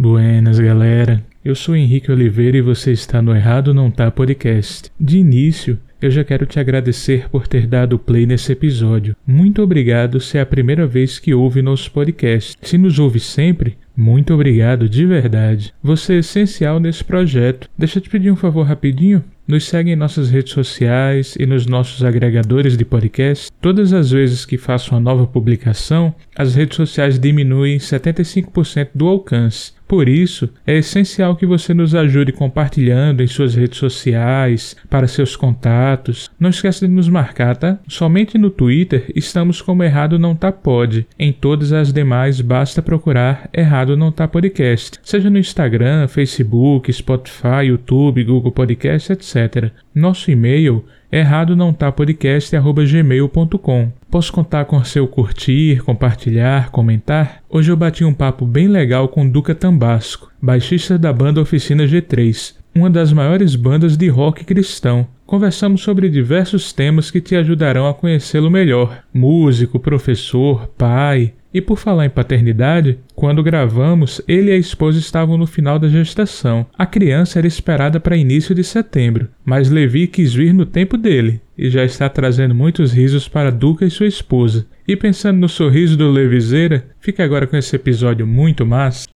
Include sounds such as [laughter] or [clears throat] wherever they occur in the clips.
Buenas, galera. Eu sou Henrique Oliveira e você está no Errado Não Tá Podcast. De início, eu já quero te agradecer por ter dado play nesse episódio. Muito obrigado se é a primeira vez que ouve nosso podcast. Se nos ouve sempre, muito obrigado de verdade. Você é essencial nesse projeto. Deixa eu te pedir um favor rapidinho. Nos segue em nossas redes sociais e nos nossos agregadores de podcast. Todas as vezes que faço uma nova publicação, as redes sociais diminuem 75% do alcance. Por isso, é essencial que você nos ajude compartilhando em suas redes sociais, para seus contatos. Não esqueça de nos marcar, tá? Somente no Twitter estamos como Errado Não Tá Pod. Em todas as demais basta procurar Errado Não Tá Podcast, seja no Instagram, Facebook, Spotify, YouTube, Google Podcast, etc. Nosso e-mail errado não tá podcast@gmail.com. Posso contar com seu curtir, compartilhar, comentar? Hoje eu bati um papo bem legal com Duca Tambasco, baixista da banda Oficina G3, uma das maiores bandas de rock cristão. Conversamos sobre diversos temas que te ajudarão a conhecê-lo melhor. Músico, professor, pai, e por falar em paternidade, quando gravamos, ele e a esposa estavam no final da gestação. A criança era esperada para início de setembro, mas Levi quis vir no tempo dele e já está trazendo muitos risos para Duca e sua esposa. E pensando no sorriso do Levizeira, fica agora com esse episódio muito massa.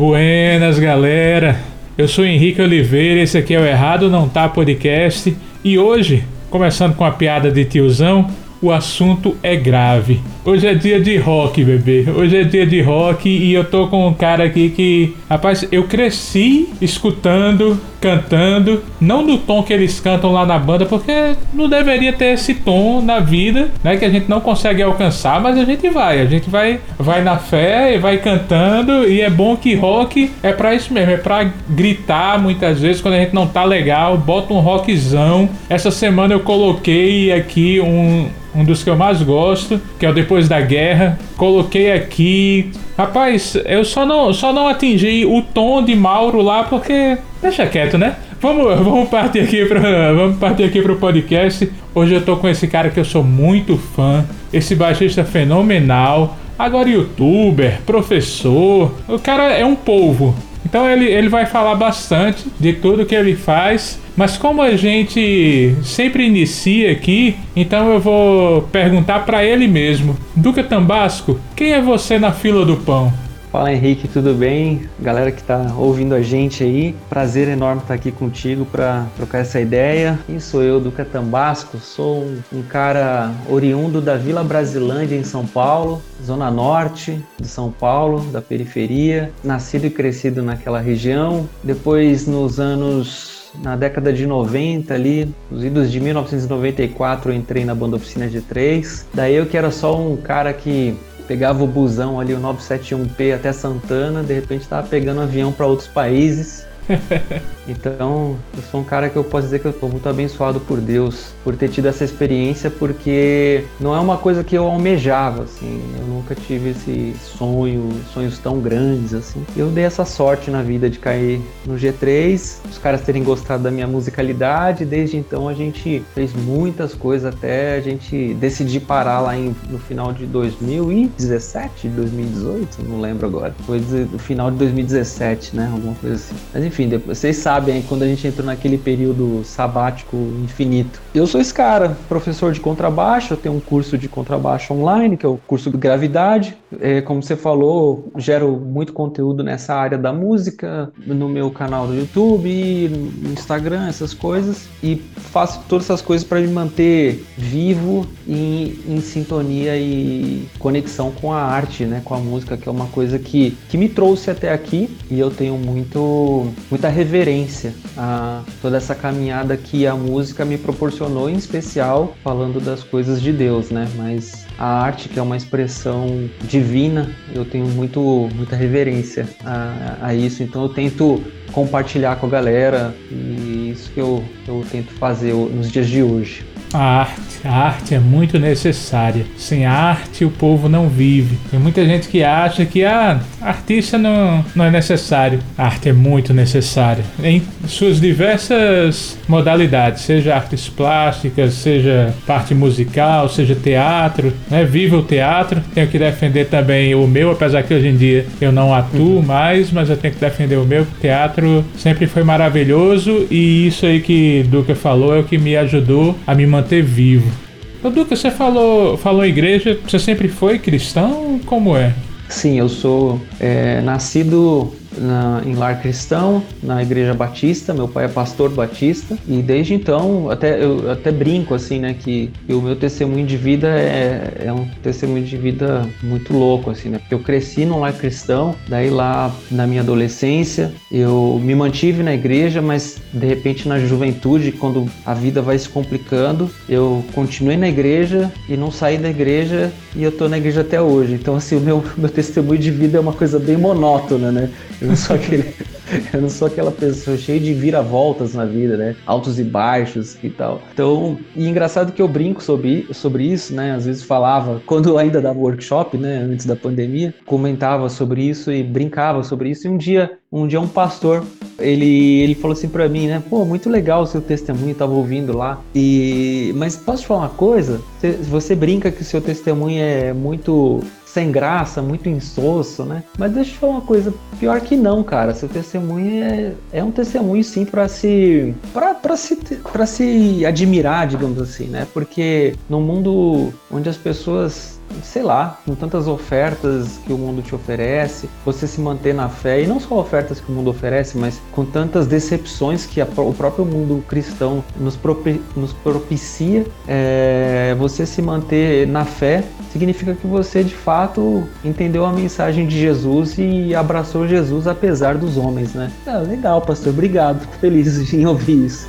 Buenas, galera! Eu sou Henrique Oliveira, esse aqui é o Errado Não Tá Podcast e hoje, começando com a piada de tiozão, o assunto é grave. Hoje é dia de rock, bebê. Hoje é dia de rock e eu tô com um cara aqui que, rapaz, eu cresci escutando, cantando, não do tom que eles cantam lá na banda, porque não deveria ter esse tom na vida, né, que a gente não consegue alcançar, mas a gente vai, a gente vai, vai na fé e vai cantando e é bom que rock é para isso mesmo, é para gritar muitas vezes quando a gente não tá legal, bota um rockzão. Essa semana eu coloquei aqui um um dos que eu mais gosto, que é o Depois da Guerra. Coloquei aqui. Rapaz, eu só não, só não atingi o tom de Mauro lá porque. Deixa quieto, né? Vamos, [laughs] vamos partir aqui para vamos partir aqui pro podcast. Hoje eu tô com esse cara que eu sou muito fã, esse baixista fenomenal, agora youtuber, professor. O cara é um polvo. Então ele, ele vai falar bastante de tudo que ele faz. Mas como a gente sempre inicia aqui, então eu vou perguntar para ele mesmo. Duca Tambasco, quem é você na fila do pão? Fala Henrique, tudo bem? Galera que está ouvindo a gente aí, prazer enorme estar aqui contigo para trocar essa ideia. Quem sou eu, Duca Tambasco? Sou um, cara oriundo da Vila Brasilândia em São Paulo, zona norte de São Paulo, da periferia, nascido e crescido naquela região. Depois, nos anos na década de 90 ali, nos idos de 1994 eu entrei na banda Oficina G3. Daí eu que era só um cara que pegava o busão ali, o 971P até Santana, de repente estava pegando avião para outros países. [laughs] então, eu sou um cara que eu posso dizer que eu estou muito abençoado por Deus por ter tido essa experiência, porque não é uma coisa que eu almejava, assim. Eu nunca tive esse sonho, sonhos tão grandes, assim. Eu dei essa sorte na vida de cair no G3, os caras terem gostado da minha musicalidade. Desde então a gente fez muitas coisas até a gente decidir parar lá em, no final de 2017, 2018, não lembro agora. Foi no final de 2017, né? Alguma coisa assim. Mas enfim, depois, vocês sabem, quando a gente entrou naquele período sabático infinito. Eu sou esse cara, professor de contrabaixo, eu tenho um curso de contrabaixo online, que é o curso de Gravidade. É, como você falou, gero muito conteúdo nessa área da música, no meu canal do YouTube, no Instagram, essas coisas. E faço todas essas coisas para me manter vivo e em sintonia e conexão com a arte, né, com a música, que é uma coisa que, que me trouxe até aqui e eu tenho muito, muita reverência a toda essa caminhada que a música me proporcionou em especial falando das coisas de Deus, né? Mas a arte, que é uma expressão divina, eu tenho muito, muita reverência a, a isso. Então eu tento compartilhar com a galera e isso que eu, eu tento fazer nos dias de hoje. A arte. A arte é muito necessária. Sem arte, o povo não vive. Tem muita gente que acha que ah, artista não, não é necessário. A arte é muito necessária. Em suas diversas modalidades, seja artes plásticas, seja parte musical, seja teatro. Né? Viva o teatro. Tenho que defender também o meu, apesar que hoje em dia eu não atuo uhum. mais, mas eu tenho que defender o meu. O teatro sempre foi maravilhoso e isso aí que Duca falou é o que me ajudou a me manter vivo. Ô Duca, você falou, falou igreja, você sempre foi cristão? Como é? Sim, eu sou é, nascido na, em lar cristão, na igreja batista. Meu pai é pastor batista e desde então até eu até brinco assim, né, que, o meu testemunho de vida é, é, um testemunho de vida muito louco assim, né? Porque eu cresci num lar cristão, daí lá na minha adolescência eu me mantive na igreja, mas de repente na juventude, quando a vida vai se complicando, eu continuei na igreja e não saí da igreja e eu tô na igreja até hoje. Então assim, o meu [laughs] meu testemunho de vida é uma coisa bem monótona, né? Eu não sou aquele. [laughs] eu não sou aquela pessoa cheia de viravoltas na vida, né? Altos e baixos e tal. Então, e engraçado que eu brinco sobre, sobre isso, né? Às vezes falava, [laughs] quando ainda dava workshop, né? Antes da pandemia, comentava sobre isso e brincava sobre isso. E um dia, um dia um pastor, ele, ele falou assim para mim, né? Pô, muito legal o seu testemunho, tava ouvindo lá. E, mas posso te falar uma coisa? Você, você brinca que o seu testemunho é muito sem graça, muito insosso, né? Mas deixa eu falar uma coisa, pior que não, cara. Seu testemunho é, é um testemunho sim para se para se para se admirar, digamos assim, né? Porque no mundo onde as pessoas sei lá, com tantas ofertas que o mundo te oferece, você se manter na fé, e não só ofertas que o mundo oferece, mas com tantas decepções que a, o próprio mundo cristão nos, propi, nos propicia, é, você se manter na fé significa que você de fato entendeu a mensagem de Jesus e abraçou Jesus apesar dos homens, né? É, legal, pastor, obrigado, fico feliz em ouvir isso.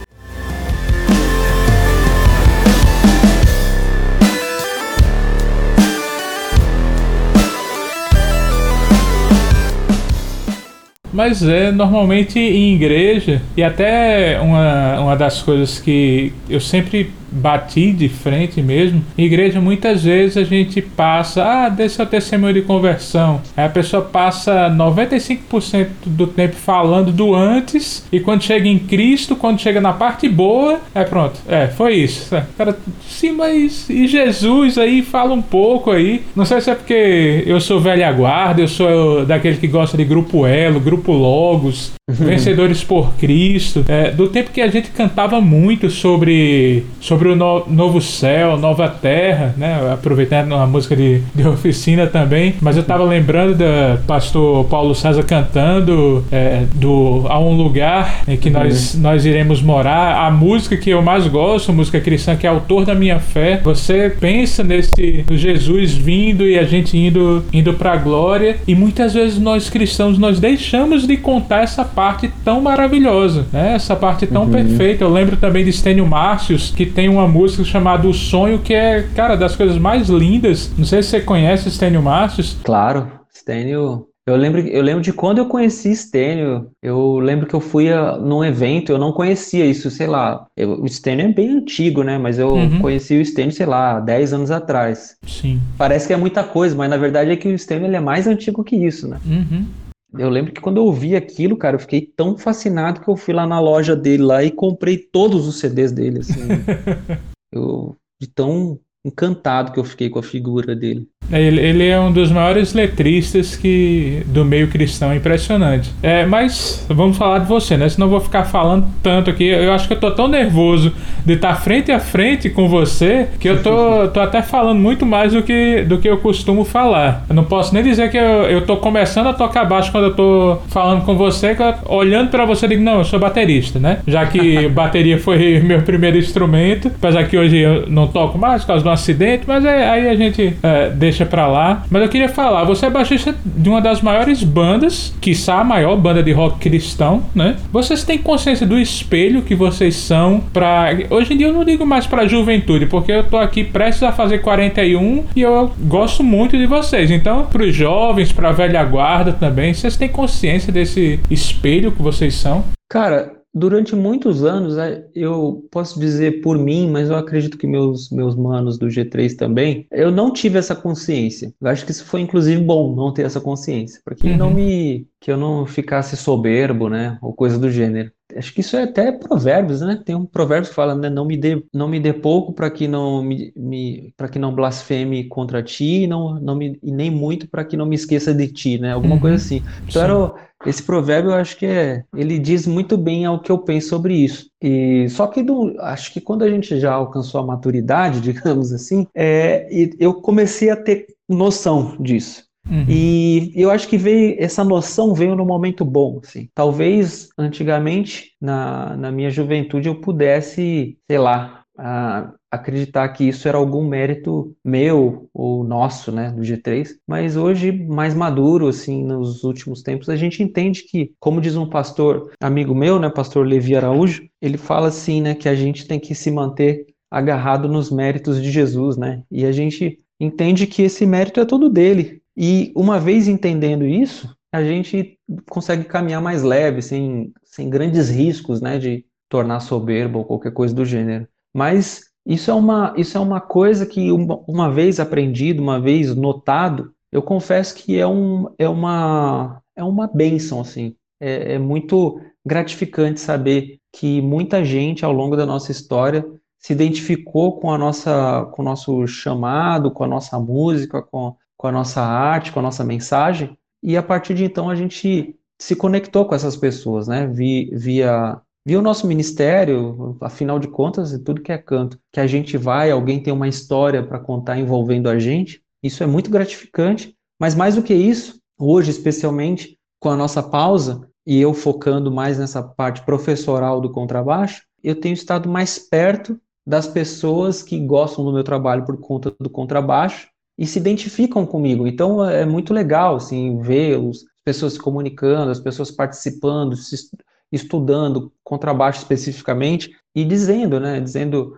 Mas é normalmente em igreja, e até uma, uma das coisas que eu sempre bati de frente mesmo. Em igreja, muitas vezes a gente passa, ah, desse é o testemunho de conversão. Aí a pessoa passa 95% do tempo falando do antes, e quando chega em Cristo, quando chega na parte boa, é pronto. É, foi isso. É, cara, sim, mas e Jesus aí? Fala um pouco aí. Não sei se é porque eu sou velha guarda, eu sou daquele que gosta de grupo Elo, grupo Logos, [laughs] Vencedores por Cristo. É, do tempo que a gente cantava muito sobre, sobre o no, novo céu, nova terra, né? Aproveitando a música de, de oficina também. Mas eu tava lembrando da pastor Paulo César cantando é, do A um lugar em que uhum. nós, nós iremos morar. A música que eu mais gosto, música cristã, que é autor da minha fé. Você pensa nesse Jesus vindo e a gente indo, indo pra glória. E muitas vezes nós cristãos nós deixamos de contar essa parte parte tão maravilhosa, né? Essa parte tão uhum. perfeita. Eu lembro também de Stênio Márcios, que tem uma música chamada O Sonho, que é, cara, das coisas mais lindas. Não sei se você conhece Stênio Márcios. Claro, Stênio eu lembro, eu lembro de quando eu conheci Stênio. Eu lembro que eu fui a, num evento, eu não conhecia isso, sei lá. Eu, o Stênio é bem antigo, né? Mas eu uhum. conheci o Stênio, sei lá, 10 anos atrás. Sim. Parece que é muita coisa, mas na verdade é que o Stênio ele é mais antigo que isso, né? Uhum. Eu lembro que quando eu ouvi aquilo, cara, eu fiquei tão fascinado que eu fui lá na loja dele lá e comprei todos os CDs dele, assim. [laughs] eu de tão encantado que eu fiquei com a figura dele. É, ele, ele, é um dos maiores letristas que do meio cristão, impressionante. É, mas vamos falar de você, né? Senão eu vou ficar falando tanto aqui. Eu acho que eu tô tão nervoso de estar frente a frente com você que eu tô, tô até falando muito mais do que, do que eu costumo falar. Eu não posso nem dizer que eu, eu tô começando a tocar baixo quando eu tô falando com você, eu, olhando para você, eu digo, não, eu sou baterista, né? Já que [laughs] bateria foi [laughs] meu primeiro instrumento, apesar que hoje eu não toco mais por causa do acidente, mas é, aí a gente é, deixa deixa pra lá. Mas eu queria falar, você é baixista de uma das maiores bandas, quiçá a maior banda de rock cristão, né? Vocês têm consciência do espelho que vocês são pra... Hoje em dia eu não digo mais pra juventude, porque eu tô aqui prestes a fazer 41 e eu gosto muito de vocês. Então, pros jovens, pra velha guarda também, vocês têm consciência desse espelho que vocês são? Cara, durante muitos anos, é, eu posso dizer por mim, mas eu acredito que meus, meus manos do G3 também, eu não tive essa consciência. Eu acho que isso foi, inclusive, bom não ter essa consciência, para que uhum. não me, que eu não ficasse soberbo, né, ou coisa do gênero. Acho que isso é até provérbios, né? Tem um provérbio que fala, né? Não me dê, não me dê pouco para que não me, me para que não blasfeme contra ti, e não, não me, e nem muito para que não me esqueça de ti, né? Alguma uhum. coisa assim. Então era, esse provérbio eu acho que é, ele diz muito bem ao que eu penso sobre isso. E só que do, acho que quando a gente já alcançou a maturidade, [laughs] digamos assim, é, eu comecei a ter noção disso. Uhum. E eu acho que veio essa noção veio no momento bom, assim. Talvez antigamente na, na minha juventude eu pudesse, sei lá, a, acreditar que isso era algum mérito meu ou nosso, né, do G3, mas hoje mais maduro assim, nos últimos tempos, a gente entende que, como diz um pastor amigo meu, né, pastor Levi Araújo, ele fala assim, né, que a gente tem que se manter agarrado nos méritos de Jesus, né? E a gente entende que esse mérito é todo dele, e uma vez entendendo isso, a gente consegue caminhar mais leve, sem, sem grandes riscos, né, de tornar soberbo ou qualquer coisa do gênero. Mas isso é uma, isso é uma coisa que, uma, uma vez aprendido, uma vez notado, eu confesso que é, um, é, uma, é uma bênção, assim. É, é muito gratificante saber que muita gente ao longo da nossa história se identificou com a nossa com o nosso chamado, com a nossa música, com, com a nossa arte, com a nossa mensagem, e a partir de então a gente se conectou com essas pessoas, né? Via, via o nosso ministério, afinal de contas, tudo que é canto, que a gente vai, alguém tem uma história para contar envolvendo a gente, isso é muito gratificante, mas mais do que isso, hoje, especialmente com a nossa pausa, e eu focando mais nessa parte professoral do contrabaixo, eu tenho estado mais perto das pessoas que gostam do meu trabalho por conta do contrabaixo e se identificam comigo. Então é muito legal assim ver as pessoas se comunicando, as pessoas participando, se estudando contrabaixo especificamente e dizendo, né, dizendo,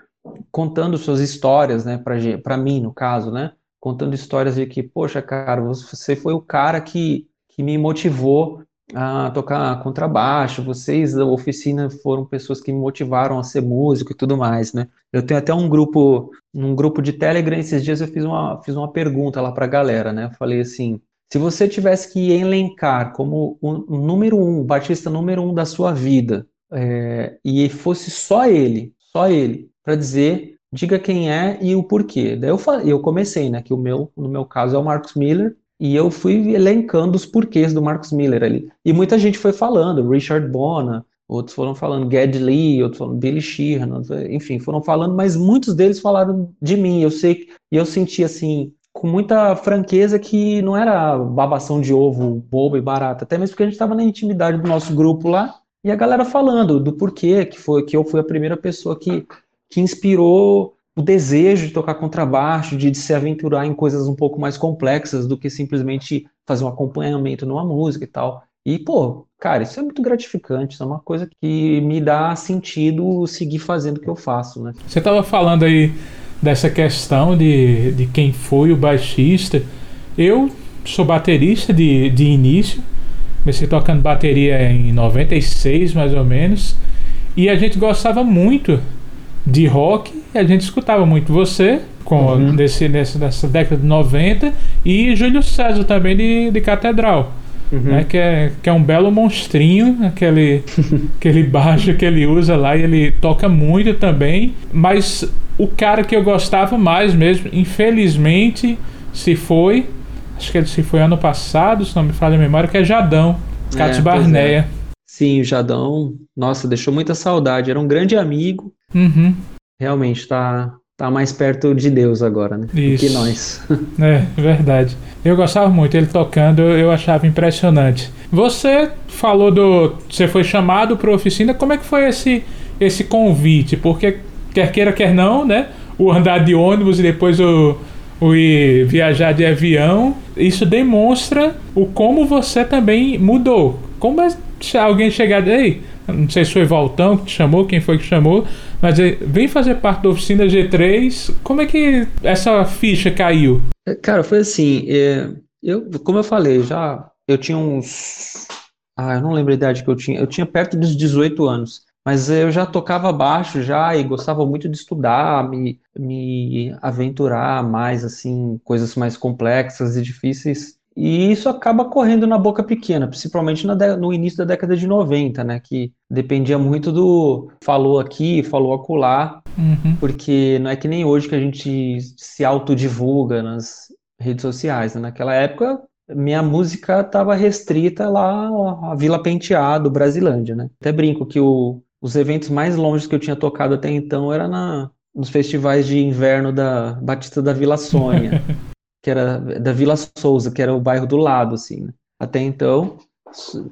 contando suas histórias, né, para mim no caso, né, contando histórias de que, poxa, cara, você foi o cara que, que me motivou a tocar contrabaixo, vocês da oficina foram pessoas que me motivaram a ser músico e tudo mais, né? Eu tenho até um grupo, um grupo de Telegram, esses dias eu fiz uma, fiz uma pergunta lá para a galera, né? Eu falei assim, se você tivesse que elencar como o, número um, o batista número um da sua vida, é, e fosse só ele, só ele, para dizer, diga quem é e o porquê. Daí eu, falei, eu comecei, né? Que o meu, no meu caso é o Marcos Miller, e eu fui elencando os porquês do Marcus Miller ali. E muita gente foi falando, Richard Bona, outros foram falando Ged Lee, outros falando Billy Sheehan, enfim, foram falando, mas muitos deles falaram de mim. Eu sei e eu senti assim com muita franqueza que não era babação de ovo bobo e barato, até mesmo porque a gente estava na intimidade do nosso grupo lá e a galera falando do porquê que foi que eu fui a primeira pessoa que que inspirou o desejo de tocar contrabaixo, de, de, se aventurar em coisas um pouco mais complexas do que simplesmente fazer um acompanhamento numa música e tal. E, pô, cara, isso é muito gratificante, isso é uma coisa que me dá sentido seguir fazendo o que eu faço, né? Você estava falando aí dessa questão de, de quem foi o baixista. Eu sou baterista de, de início, comecei tocando bateria em 96, mais ou menos, e a gente gostava muito de rock, a gente escutava muito você, com uhum. desse, nesse, nessa década de 90, e Júlio César também de, de Catedral. Uhum. Né, que, é, que é um belo monstrinho, aquele, [laughs] aquele baixo que ele usa lá, e ele toca muito também. Mas o cara que eu gostava mais mesmo, infelizmente, se foi. Acho que ele se foi ano passado, se não me falha a memória, que é Jadão, Catos é, Barneia. É. Sim, o Jadão, nossa, deixou muita saudade. Era um grande amigo, Uhum. Realmente está tá mais perto de Deus agora, né? Isso. Do que nós. [laughs] É, verdade. Eu gostava muito ele tocando, eu achava impressionante. Você falou do. Você foi chamado para oficina, como é que foi esse, esse convite? Porque, quer queira, quer não, né? O andar de ônibus e depois o, o ir viajar de avião, isso demonstra o como você também mudou. Como é alguém chegar. Ei, não sei se foi Valtão que te chamou, quem foi que chamou, mas é, vem fazer parte da oficina G3. Como é que essa ficha caiu? Cara, foi assim, é, eu, como eu falei, já eu tinha uns Ah, eu não lembro a idade que eu tinha. Eu tinha perto dos 18 anos. Mas eu já tocava baixo já e gostava muito de estudar, me, me aventurar mais, assim, coisas mais complexas e difíceis. E isso acaba correndo na boca pequena, principalmente no início da década de 90, né? Que dependia muito do falou aqui, falou acolá, uhum. porque não é que nem hoje que a gente se autodivulga nas redes sociais. Né? Naquela época, minha música estava restrita lá à Vila Penteado, Brasilândia, né? Até brinco que o, os eventos mais longe que eu tinha tocado até então era na, nos festivais de inverno da Batista da Vila Sônia, [laughs] que era da Vila Souza, que era o bairro do lado, assim. Né? Até então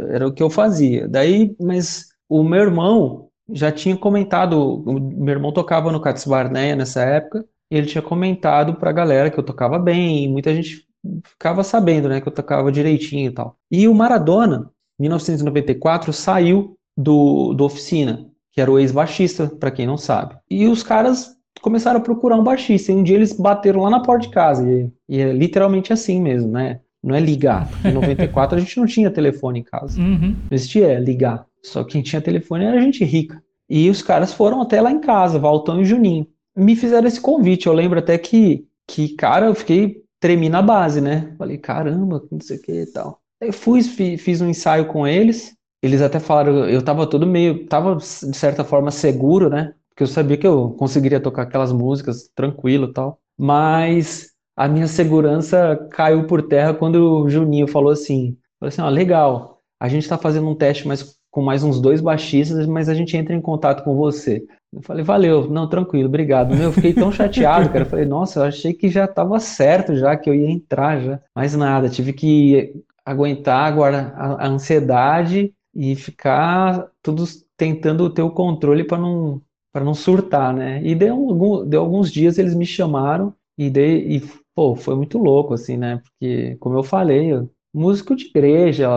era o que eu fazia. Daí, mas o meu irmão já tinha comentado, meu irmão tocava no Cats Barneia nessa época, e ele tinha comentado pra galera que eu tocava bem, muita gente ficava sabendo, né, que eu tocava direitinho e tal. E o Maradona, 1994, saiu do, do Oficina, que era o ex-baixista, para quem não sabe. E os caras começaram a procurar um baixista, e um dia eles bateram lá na porta de casa, e, e é literalmente assim mesmo, né? Não é ligar, em 94 a gente não tinha telefone em casa. Uhum. Não existia ligar. Só quem tinha telefone era gente rica. E os caras foram até lá em casa, Valtão e Juninho. Me fizeram esse convite. Eu lembro até que, que cara, eu fiquei, tremi na base, né? Falei, caramba, não sei o que e tal. Eu fui, fiz um ensaio com eles eles até falaram, eu tava todo meio, tava de certa forma seguro, né? Porque eu sabia que eu conseguiria tocar aquelas músicas tranquilo tal. Mas a minha segurança caiu por terra quando o Juninho falou assim, falou assim, ó, legal, a gente tá fazendo um teste mais, com mais uns dois baixistas, mas a gente entra em contato com você. Eu falei, valeu, não, tranquilo, obrigado. eu fiquei tão chateado, cara. Eu falei, nossa, eu achei que já tava certo já, que eu ia entrar já. Mas nada, tive que aguentar agora a, a ansiedade e ficar tudo tentando ter o controle para não para não surtar, né? E deu, algum, deu alguns dias eles me chamaram e, dei, e pô, foi muito louco assim, né? Porque como eu falei, eu, músico de igreja,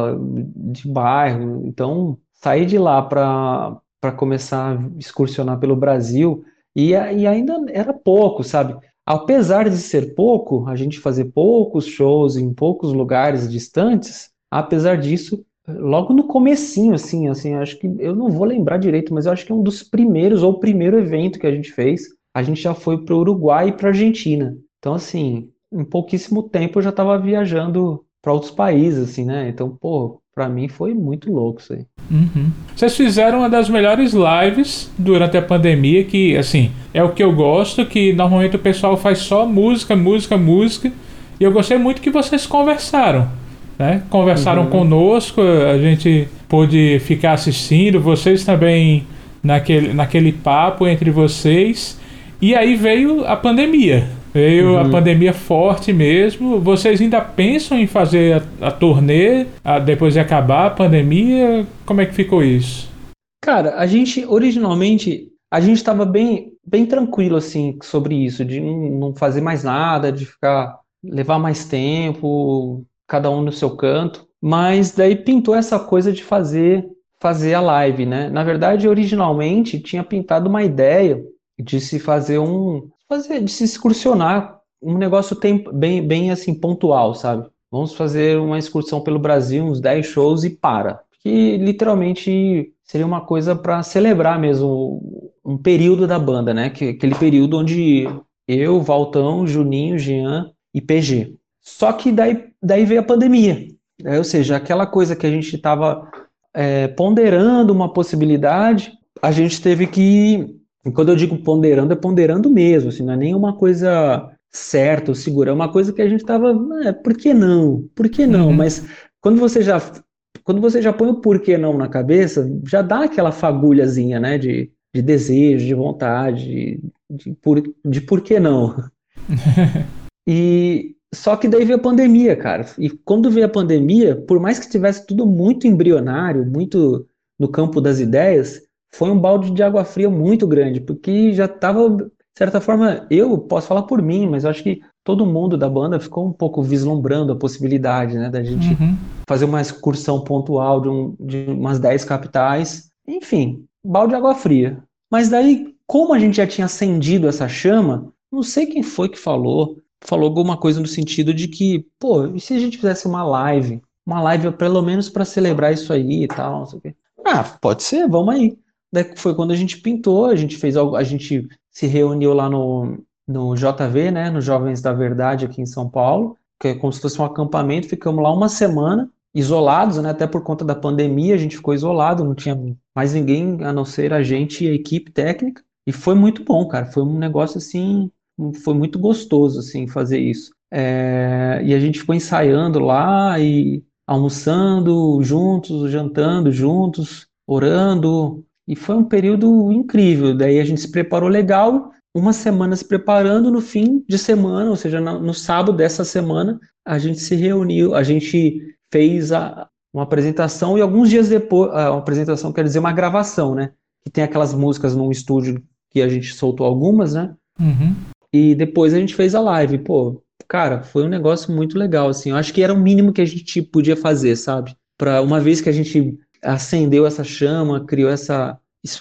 de bairro, então sair de lá para começar a excursionar pelo Brasil e, e ainda era pouco, sabe? Apesar de ser pouco, a gente fazer poucos shows em poucos lugares distantes, apesar disso, logo no comecinho, assim, assim, acho que eu não vou lembrar direito, mas eu acho que é um dos primeiros ou o primeiro evento que a gente fez, a gente já foi para o Uruguai e para Argentina. Então, assim, em pouquíssimo tempo eu já estava viajando para outros países, assim, né? Então, pô, para mim foi muito louco isso aí. Uhum. Vocês fizeram uma das melhores lives durante a pandemia, que, assim, é o que eu gosto, que normalmente o pessoal faz só música, música, música. E eu gostei muito que vocês conversaram né? Conversaram uhum. conosco, a gente pôde ficar assistindo, vocês também naquele, naquele papo entre vocês. E aí veio a pandemia. Veio uhum. a pandemia forte mesmo. Vocês ainda pensam em fazer a, a turnê a, depois de acabar a pandemia? Como é que ficou isso? Cara, a gente originalmente a gente estava bem, bem tranquilo assim sobre isso, de não fazer mais nada, de ficar levar mais tempo, cada um no seu canto, mas daí pintou essa coisa de fazer fazer a live, né? Na verdade, originalmente tinha pintado uma ideia de se fazer um fazer de se excursionar, um negócio tem, bem bem assim pontual, sabe? Vamos fazer uma excursão pelo Brasil, uns 10 shows e para. Que literalmente seria uma coisa para celebrar mesmo um período da banda, né? Que, aquele período onde eu, Valtão, Juninho, Jean e PG. Só que daí, daí veio a pandemia. Né? Ou seja, aquela coisa que a gente estava é, ponderando uma possibilidade, a gente teve que. Quando eu digo ponderando, é ponderando mesmo, assim, não é nenhuma coisa certa ou segura, é uma coisa que a gente estava. É, por que não? Por que não? Uhum. Mas quando você já. Quando você já põe o porquê não na cabeça, já dá aquela fagulhazinha, né? De, de desejo, de vontade, de, de, por, de por que não. [laughs] e, só que daí veio a pandemia, cara. E quando veio a pandemia, por mais que tivesse tudo muito embrionário, muito no campo das ideias, foi um balde de água fria muito grande, porque já estava, de certa forma, eu posso falar por mim, mas eu acho que todo mundo da banda ficou um pouco vislumbrando a possibilidade, né, da gente uhum. fazer uma excursão pontual de, um, de umas 10 capitais. Enfim, balde de água fria. Mas daí, como a gente já tinha acendido essa chama, não sei quem foi que falou, falou alguma coisa no sentido de que, pô, e se a gente fizesse uma live uma live pelo menos para celebrar isso aí e tal, não sei o quê. Ah, pode ser, vamos aí. Daí foi quando a gente pintou, a gente fez algo, a gente se reuniu lá no, no JV, né, no Jovens da Verdade aqui em São Paulo, que é como se fosse um acampamento, ficamos lá uma semana isolados, né, até por conta da pandemia, a gente ficou isolado, não tinha mais ninguém a não ser a gente e a equipe técnica, e foi muito bom, cara, foi um negócio assim, foi muito gostoso, assim, fazer isso. É, e a gente ficou ensaiando lá e almoçando juntos, jantando juntos, orando, e foi um período incrível. Daí a gente se preparou legal, uma semana se preparando, no fim de semana, ou seja, no sábado dessa semana, a gente se reuniu, a gente fez a, uma apresentação e alguns dias depois, uma apresentação quer dizer uma gravação, né? Que tem aquelas músicas num estúdio que a gente soltou algumas, né? Uhum. E depois a gente fez a live. Pô, cara, foi um negócio muito legal, assim. Eu acho que era o mínimo que a gente podia fazer, sabe? Para uma vez que a gente acendeu essa chama, criou essa,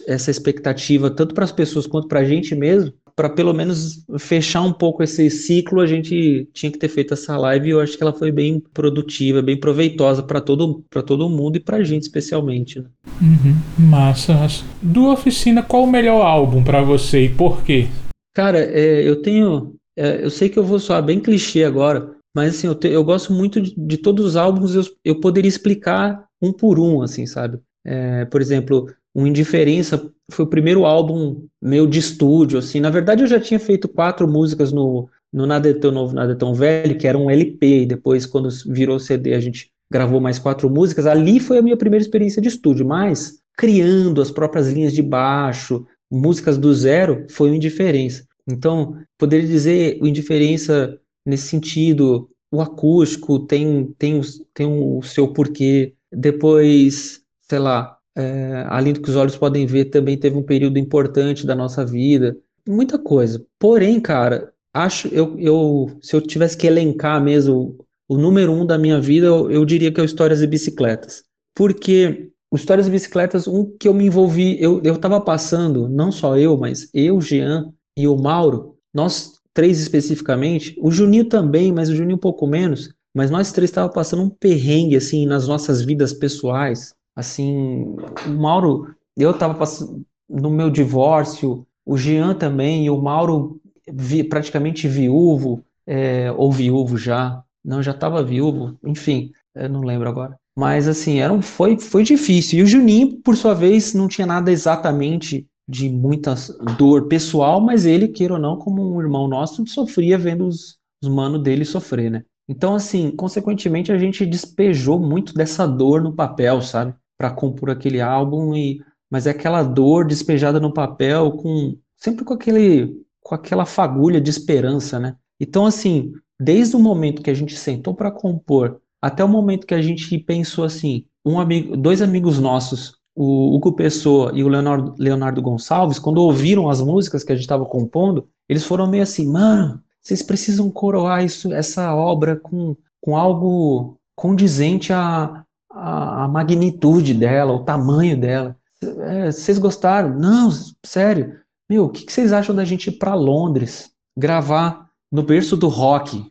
essa expectativa, tanto para as pessoas quanto para a gente mesmo, para pelo menos fechar um pouco esse ciclo, a gente tinha que ter feito essa live e eu acho que ela foi bem produtiva, bem proveitosa para todo, todo mundo e para a gente especialmente. Né? Uhum, massa. Do Oficina, qual o melhor álbum para você e por quê? Cara, é, eu tenho. É, eu sei que eu vou soar bem clichê agora, mas assim, eu, te, eu gosto muito de, de, todos os álbuns, eu, eu poderia explicar um por um, assim, sabe? É, por exemplo, o Indiferença foi o primeiro álbum meu de estúdio, assim. Na verdade, eu já tinha feito quatro músicas no, no Nada é Tão Novo, Nada é Tão Velho, que era um LP, e depois, quando virou CD, a gente gravou mais quatro músicas. Ali foi a minha primeira experiência de estúdio, mas criando as próprias linhas de baixo, músicas do zero, foi o Indiferença. Então, poderia dizer o Indiferença nesse sentido, o acústico tem, tem, tem o seu porquê, depois, sei lá, é, além do que os olhos podem ver, também teve um período importante da nossa vida. Muita coisa. Porém, cara, acho eu, eu se eu tivesse que elencar mesmo o número um da minha vida, eu, eu diria que é o Histórias e Bicicletas. Porque o Histórias e Bicicletas, um que eu me envolvi, eu, eu tava passando, não só eu, mas eu, Jean e o Mauro, nós três especificamente, o Juninho também, mas o Juninho um pouco menos, mas nós três estávamos passando um perrengue, assim, nas nossas vidas pessoais. Assim, o Mauro, eu estava passando no meu divórcio, o Jean também, e o Mauro vi, praticamente viúvo, é, ou viúvo já. Não, já estava viúvo, enfim, eu não lembro agora. Mas assim, era um, foi, foi difícil. E o Juninho, por sua vez, não tinha nada exatamente de muita dor pessoal, mas ele, queira ou não, como um irmão nosso, sofria vendo os, os manos dele sofrer, né? Então, assim, consequentemente, a gente despejou muito dessa dor no papel, sabe? Para compor aquele álbum, e mas é aquela dor despejada no papel com sempre com aquele com aquela fagulha de esperança, né? Então, assim, desde o momento que a gente sentou para compor até o momento que a gente pensou assim, um amigo, dois amigos nossos, o Hugo Pessoa e o Leonardo, Leonardo Gonçalves, quando ouviram as músicas que a gente estava compondo, eles foram meio assim, mano, vocês precisam coroar isso, essa obra com, com algo condizente à, à, à magnitude dela, o tamanho dela. É, vocês gostaram? Não, sério. Meu, o que, que vocês acham da gente ir para Londres gravar no berço do rock?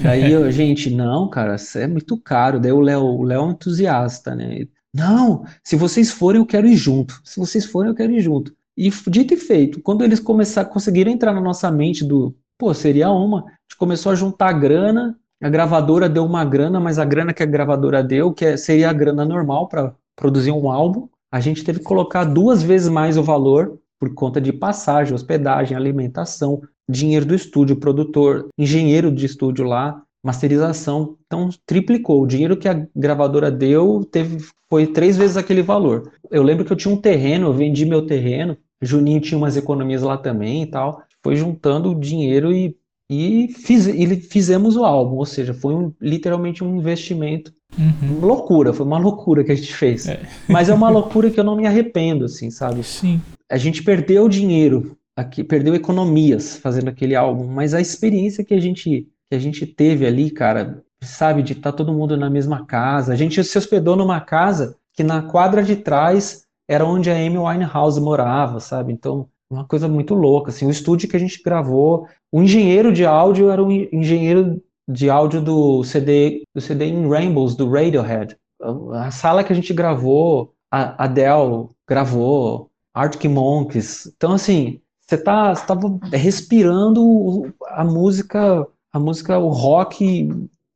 Daí, a gente, não, cara, isso é muito caro. Daí o Léo, o Léo é um entusiasta, né? Não, se vocês forem, eu quero ir junto. Se vocês forem, eu quero ir junto. E dito e feito, quando eles começaram, conseguiram entrar na nossa mente do, Pô, seria uma. A gente começou a juntar grana, a gravadora deu uma grana, mas a grana que a gravadora deu, que é, seria a grana normal para produzir um álbum, a gente teve que colocar duas vezes mais o valor por conta de passagem, hospedagem, alimentação, dinheiro do estúdio, produtor, engenheiro de estúdio lá, masterização, então triplicou. O dinheiro que a gravadora deu teve foi três vezes aquele valor. Eu lembro que eu tinha um terreno, eu vendi meu terreno, Juninho tinha umas economias lá também e tal foi juntando dinheiro e, e, fiz, e fizemos o álbum, ou seja, foi um, literalmente um investimento. Uhum. Loucura, foi uma loucura que a gente fez. É. Mas é uma loucura que eu não me arrependo, assim, sabe? Sim. A gente perdeu dinheiro, aqui, perdeu economias fazendo aquele álbum, mas a experiência que a gente, que a gente teve ali, cara, sabe, de estar tá todo mundo na mesma casa. A gente se hospedou numa casa que na quadra de trás era onde a Amy Winehouse morava, sabe? Então, uma coisa muito louca, assim, o estúdio que a gente gravou, o engenheiro de áudio era um engenheiro de áudio do CD, do CD In Rainbows, do Radiohead. A sala que a gente gravou, a Adele gravou, Arctic Monkeys. Então, assim, você tá, estava respirando a música, a música, o rock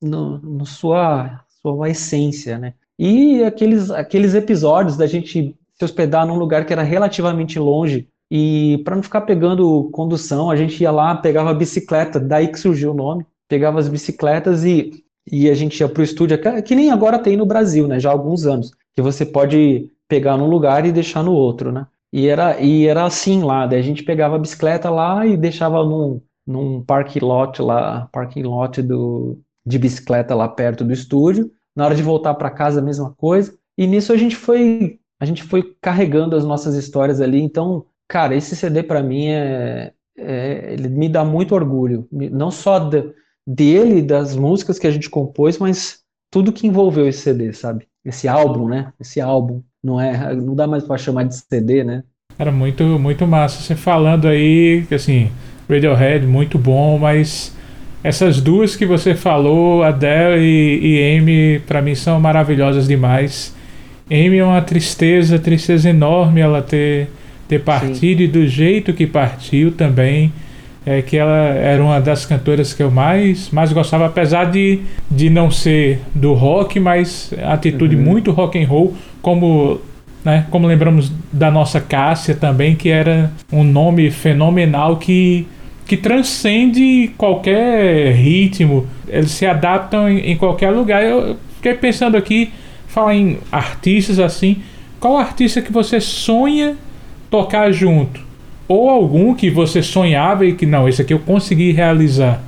no, no sua, sua essência, né? E aqueles, aqueles episódios da gente se hospedar num lugar que era relativamente longe e para não ficar pegando condução, a gente ia lá, pegava a bicicleta, daí que surgiu o nome, pegava as bicicletas e, e a gente ia para o estúdio, que, que nem agora tem no Brasil, né? Já há alguns anos, que você pode pegar num lugar e deixar no outro, né? E era, e era assim lá, daí a gente pegava a bicicleta lá e deixava num, num parking lot lá, parking lot do, de bicicleta lá perto do estúdio. Na hora de voltar para casa, a mesma coisa. E nisso a gente foi, a gente foi carregando as nossas histórias ali. Então, cara, esse CD para mim é, é, ele me dá muito orgulho, não só de, dele, das músicas que a gente compôs, mas tudo que envolveu esse CD, sabe? Esse álbum, né? Esse álbum não é, não dá mais para chamar de CD, né? Era muito, muito massa. Você falando aí, que assim, Radiohead, muito bom, mas essas duas que você falou, Adele e, e Amy, para mim são maravilhosas demais. Amy é uma tristeza, tristeza enorme ela ter, ter partido Sim. e do jeito que partiu também. É que ela era uma das cantoras que eu mais, mais gostava, apesar de, de não ser do rock, mas atitude uhum. muito rock and roll, como né? Como lembramos da nossa Cássia também, que era um nome fenomenal que, que transcende qualquer ritmo. Eles se adaptam em, em qualquer lugar. Eu fiquei pensando aqui, falar em artistas assim, qual artista que você sonha tocar junto? Ou algum que você sonhava e que não, esse aqui eu consegui realizar?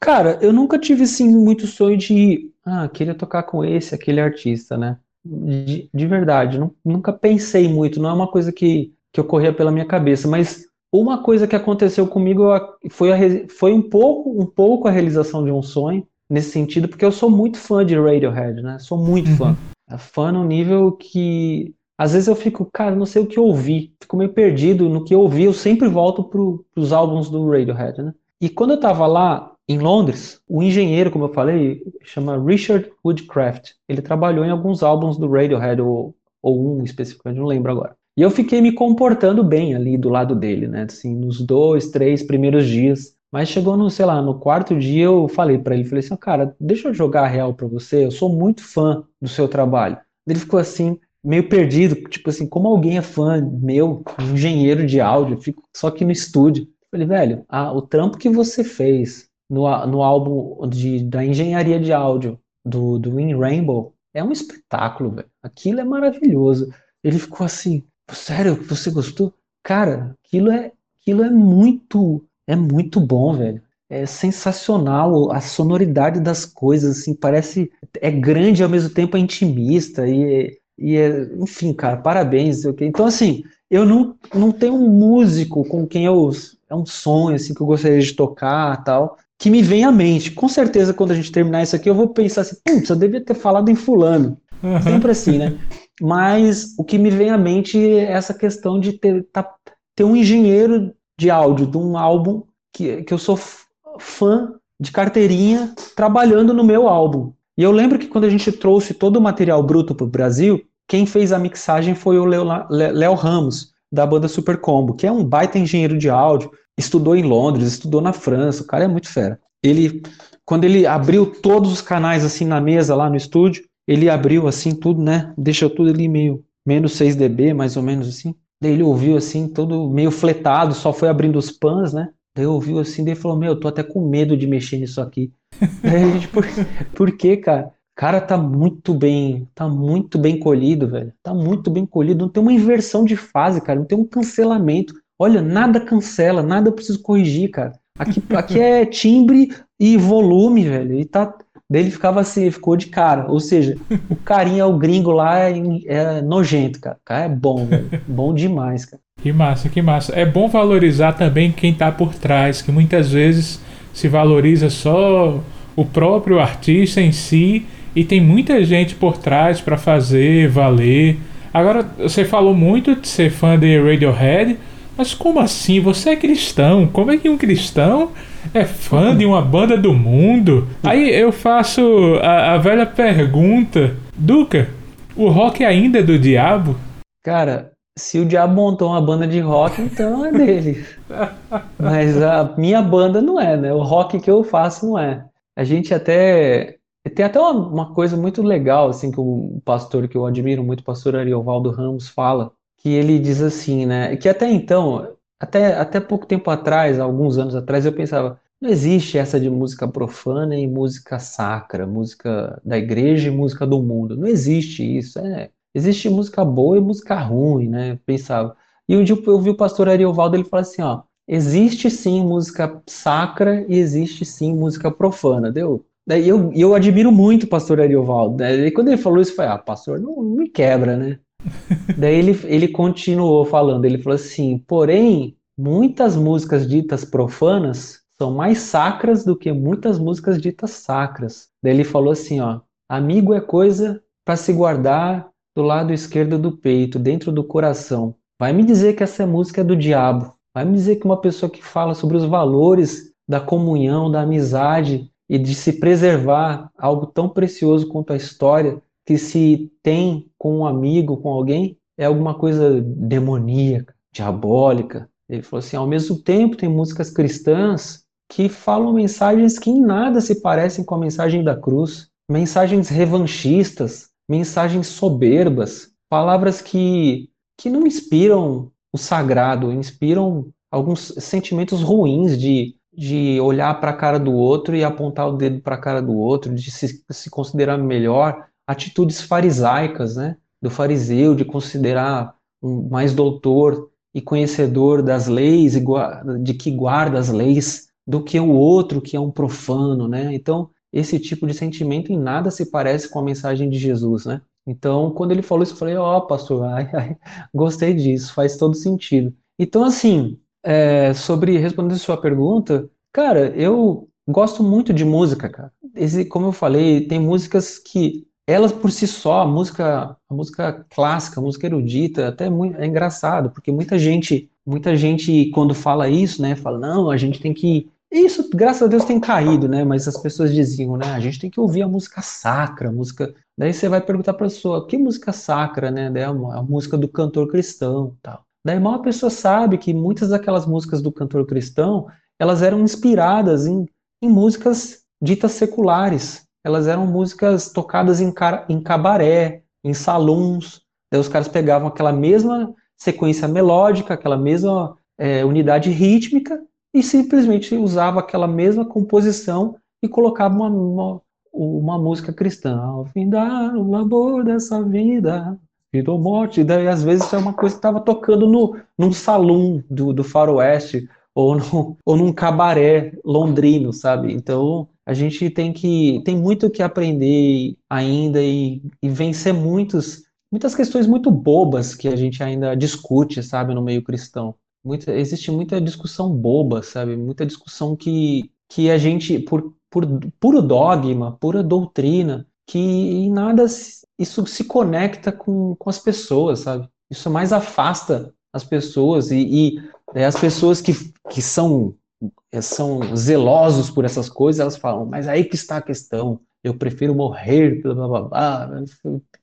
Cara, eu nunca tive assim muito sonho de, ah, queria tocar com esse, aquele artista, né? de, de verdade, não, nunca pensei muito, não é uma coisa que, que ocorria pela minha cabeça, mas uma coisa que aconteceu comigo foi, a, foi um pouco um pouco a realização de um sonho nesse sentido, porque eu sou muito fã de Radiohead, né? Sou muito uhum. fã. É fã no nível que às vezes eu fico, cara, não sei o que ouvir, fico meio perdido no que ouvi, eu sempre volto para os álbuns do Radiohead, né? E quando eu tava lá, em Londres, o engenheiro, como eu falei, chama Richard Woodcraft. Ele trabalhou em alguns álbuns do Radiohead, ou, ou um especificamente, não lembro agora. E eu fiquei me comportando bem ali do lado dele, né? Assim, nos dois, três primeiros dias. Mas chegou no, sei lá, no quarto dia eu falei para ele, falei assim, cara, deixa eu jogar a real para você, eu sou muito fã do seu trabalho. Ele ficou assim, meio perdido, tipo assim, como alguém é fã meu, engenheiro de áudio, fico só aqui no estúdio. Falei, velho, o trampo que você fez, no, no álbum de, da engenharia de áudio do, do In Rainbow é um espetáculo, velho. Aquilo é maravilhoso. Ele ficou assim, sério, você gostou? Cara, aquilo é, aquilo é muito, é muito bom, velho. É sensacional a sonoridade das coisas, assim, parece é grande ao mesmo tempo é intimista e, e é, enfim, cara, parabéns. Então, assim, eu não, não tenho um músico com quem eu é um sonho assim que eu gostaria de tocar, tal que me vem à mente. Com certeza, quando a gente terminar isso aqui, eu vou pensar assim, putz, eu devia ter falado em fulano. Uhum. Sempre assim, né? Mas o que me vem à mente é essa questão de ter, tá, ter um engenheiro de áudio de um álbum que, que eu sou fã de carteirinha trabalhando no meu álbum. E eu lembro que quando a gente trouxe todo o material bruto para o Brasil, quem fez a mixagem foi o Léo Ramos, da banda Super Combo, que é um baita engenheiro de áudio, estudou em Londres, estudou na França, o cara é muito fera. Ele, quando ele abriu todos os canais assim na mesa lá no estúdio, ele abriu assim tudo, né? Deixou tudo ali meio menos 6 dB, mais ou menos assim. Daí ele ouviu assim, todo meio fletado, só foi abrindo os pans, né? Daí ouviu assim, daí falou: Meu, tô até com medo de mexer nisso aqui. daí a gente, [laughs] por, por quê, cara? Cara, tá muito bem, tá muito bem colhido, velho. Tá muito bem colhido. Não tem uma inversão de fase, cara. Não tem um cancelamento. Olha, nada cancela, nada eu preciso corrigir, cara. Aqui, aqui é timbre e volume, velho. E tá. Daí ele ficava assim, ficou de cara. Ou seja, o carinha, o gringo lá é, é nojento, cara. O cara é bom, velho. Bom demais, cara. Que massa, que massa. É bom valorizar também quem tá por trás, que muitas vezes se valoriza só o próprio artista em si e tem muita gente por trás para fazer valer. Agora, você falou muito de ser fã de Radiohead. Mas como assim? Você é cristão? Como é que um cristão é fã de uma banda do mundo? Aí eu faço a, a velha pergunta: Duca, o rock ainda é do diabo? Cara, se o diabo montou uma banda de rock, então é dele. [laughs] Mas a minha banda não é, né? O rock que eu faço não é. A gente até. Tem até uma, uma coisa muito legal, assim, que o pastor que eu admiro muito, o pastor Ariovaldo Ramos, fala que ele diz assim, né? Que até então, até, até pouco tempo atrás, alguns anos atrás, eu pensava, não existe essa de música profana e música sacra, música da igreja e música do mundo. Não existe isso. É, existe música boa e música ruim, né? Pensava. E um dia eu vi o pastor Ariovaldo, ele falou assim, ó, existe sim música sacra e existe sim música profana, deu? Daí eu, eu admiro muito o pastor Ariovaldo. Né? E quando ele falou isso, eu falei, ah, pastor, não me quebra, né? [laughs] Daí ele, ele continuou falando, ele falou assim, porém, muitas músicas ditas profanas são mais sacras do que muitas músicas ditas sacras. Daí ele falou assim, ó, amigo é coisa para se guardar do lado esquerdo do peito, dentro do coração. Vai me dizer que essa música é do diabo. Vai me dizer que uma pessoa que fala sobre os valores da comunhão, da amizade e de se preservar algo tão precioso quanto a história, que se tem com um amigo, com alguém, é alguma coisa demoníaca, diabólica. Ele falou assim: ao mesmo tempo, tem músicas cristãs que falam mensagens que em nada se parecem com a mensagem da cruz, mensagens revanchistas, mensagens soberbas, palavras que, que não inspiram o sagrado, inspiram alguns sentimentos ruins de, de olhar para a cara do outro e apontar o dedo para a cara do outro, de se, se considerar melhor atitudes farisaicas, né? Do fariseu, de considerar um mais doutor e conhecedor das leis, de que guarda as leis, do que o outro que é um profano, né? Então, esse tipo de sentimento em nada se parece com a mensagem de Jesus, né? Então, quando ele falou isso, eu falei, ó, oh, pastor, [laughs] ai, ai, gostei disso, faz todo sentido. Então, assim, é, sobre respondendo a sua pergunta, cara, eu gosto muito de música, cara. Esse, como eu falei, tem músicas que elas por si só, a música, a música clássica, a música erudita, até é, muito, é engraçado, porque muita gente, muita gente quando fala isso, né, fala, não, a gente tem que isso, graças a Deus, tem caído, né? Mas as pessoas diziam, né? A gente tem que ouvir a música sacra, a música. Daí você vai perguntar para a pessoa, que música sacra, né? Daí a, a música do cantor cristão, tal. Daí mal a pessoa sabe que muitas daquelas músicas do cantor cristão, elas eram inspiradas em, em músicas ditas seculares, elas eram músicas tocadas em, em cabaré, em salões. Daí os caras pegavam aquela mesma sequência melódica, aquela mesma é, unidade rítmica e simplesmente usava aquela mesma composição e colocava uma, uma, uma música cristã. Ao findar o labor dessa vida, vida ou morte. Daí às vezes é uma coisa que estava tocando no, num salão do, do faroeste ou, no, ou num cabaré londrino, sabe? Então a gente tem que tem muito que aprender ainda e, e vencer muitos muitas questões muito bobas que a gente ainda discute, sabe, no meio cristão. Muita, existe muita discussão boba, sabe? Muita discussão que, que a gente, por, por puro dogma, pura doutrina, que em nada isso se conecta com, com as pessoas, sabe? Isso mais afasta as pessoas e, e é, as pessoas que, que são são zelosos por essas coisas, elas falam, mas aí que está a questão, eu prefiro morrer, blá, blá, blá,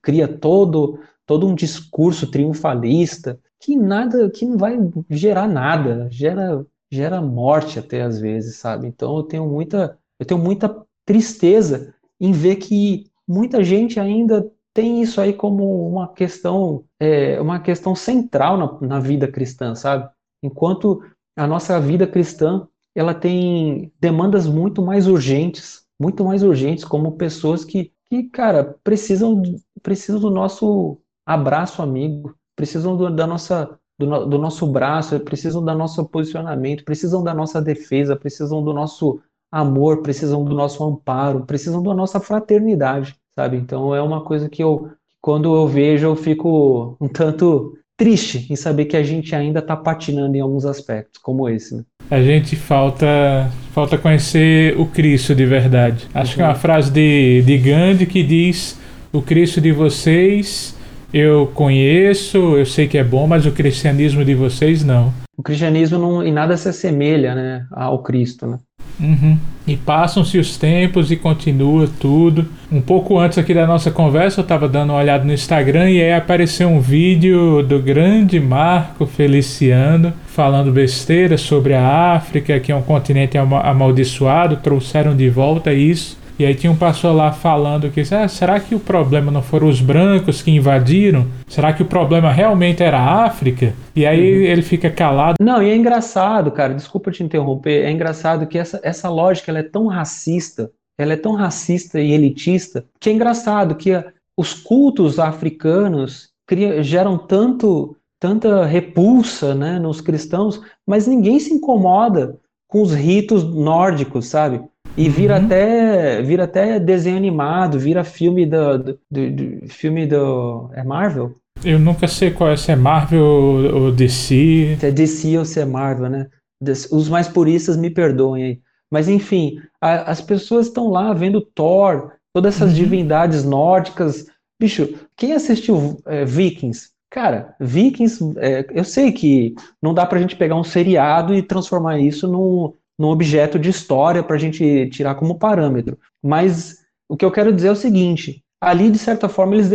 cria todo, todo um discurso triunfalista que nada, que não vai gerar nada, gera, gera morte até às vezes, sabe? Então eu tenho muita, eu tenho muita tristeza em ver que muita gente ainda tem isso aí como uma questão, é, uma questão central na, na vida cristã, sabe? Enquanto a nossa vida cristã ela tem demandas muito mais urgentes, muito mais urgentes, como pessoas que, que cara, precisam, precisam do nosso abraço amigo, precisam do, da nossa, do, do, nosso braço, precisam do nosso posicionamento, precisam da nossa defesa, precisam do nosso amor, precisam do nosso amparo, precisam da nossa fraternidade, sabe? Então é uma coisa que eu, quando eu vejo, eu fico um tanto triste em saber que a gente ainda está patinando em alguns aspectos, como esse. Né? A gente falta falta conhecer o Cristo de verdade. Acho uhum. que é uma uhum. frase de, de Gandhi que diz: O Cristo de vocês eu conheço, eu sei que é bom, mas o cristianismo de vocês não. o cristianismo não, em nada se assemelha né, ao Cristo. Né? Uhum. E passam-se os tempos e continua tudo. Um pouco antes aqui da nossa conversa, eu estava dando uma olhada no Instagram e aí apareceu um vídeo do grande Marco Feliciano falando besteira sobre a África, que é um continente amaldiçoado, trouxeram de volta isso. E aí tinha um pastor lá falando que ah, será que o problema não foram os brancos que invadiram? Será que o problema realmente era a África? E aí uhum. ele fica calado. Não, e é engraçado, cara, desculpa te interromper, é engraçado que essa, essa lógica ela é tão racista, ela é tão racista e elitista, que é engraçado que a, os cultos africanos cria, geram tanto tanta repulsa né, nos cristãos, mas ninguém se incomoda com os ritos nórdicos, sabe? E vira uhum. até vira até desenho animado, vira filme do, do, do, do, filme do é Marvel. Eu nunca sei qual é se é Marvel ou DC. Se é DC ou se é Marvel, né? Os mais puristas me perdoem aí. Mas enfim, a, as pessoas estão lá vendo Thor, todas essas uhum. divindades nórdicas. Bicho, quem assistiu é, Vikings? Cara, Vikings, é, eu sei que não dá pra gente pegar um seriado e transformar isso num, num objeto de história para a gente tirar como parâmetro. Mas o que eu quero dizer é o seguinte: ali, de certa forma, eles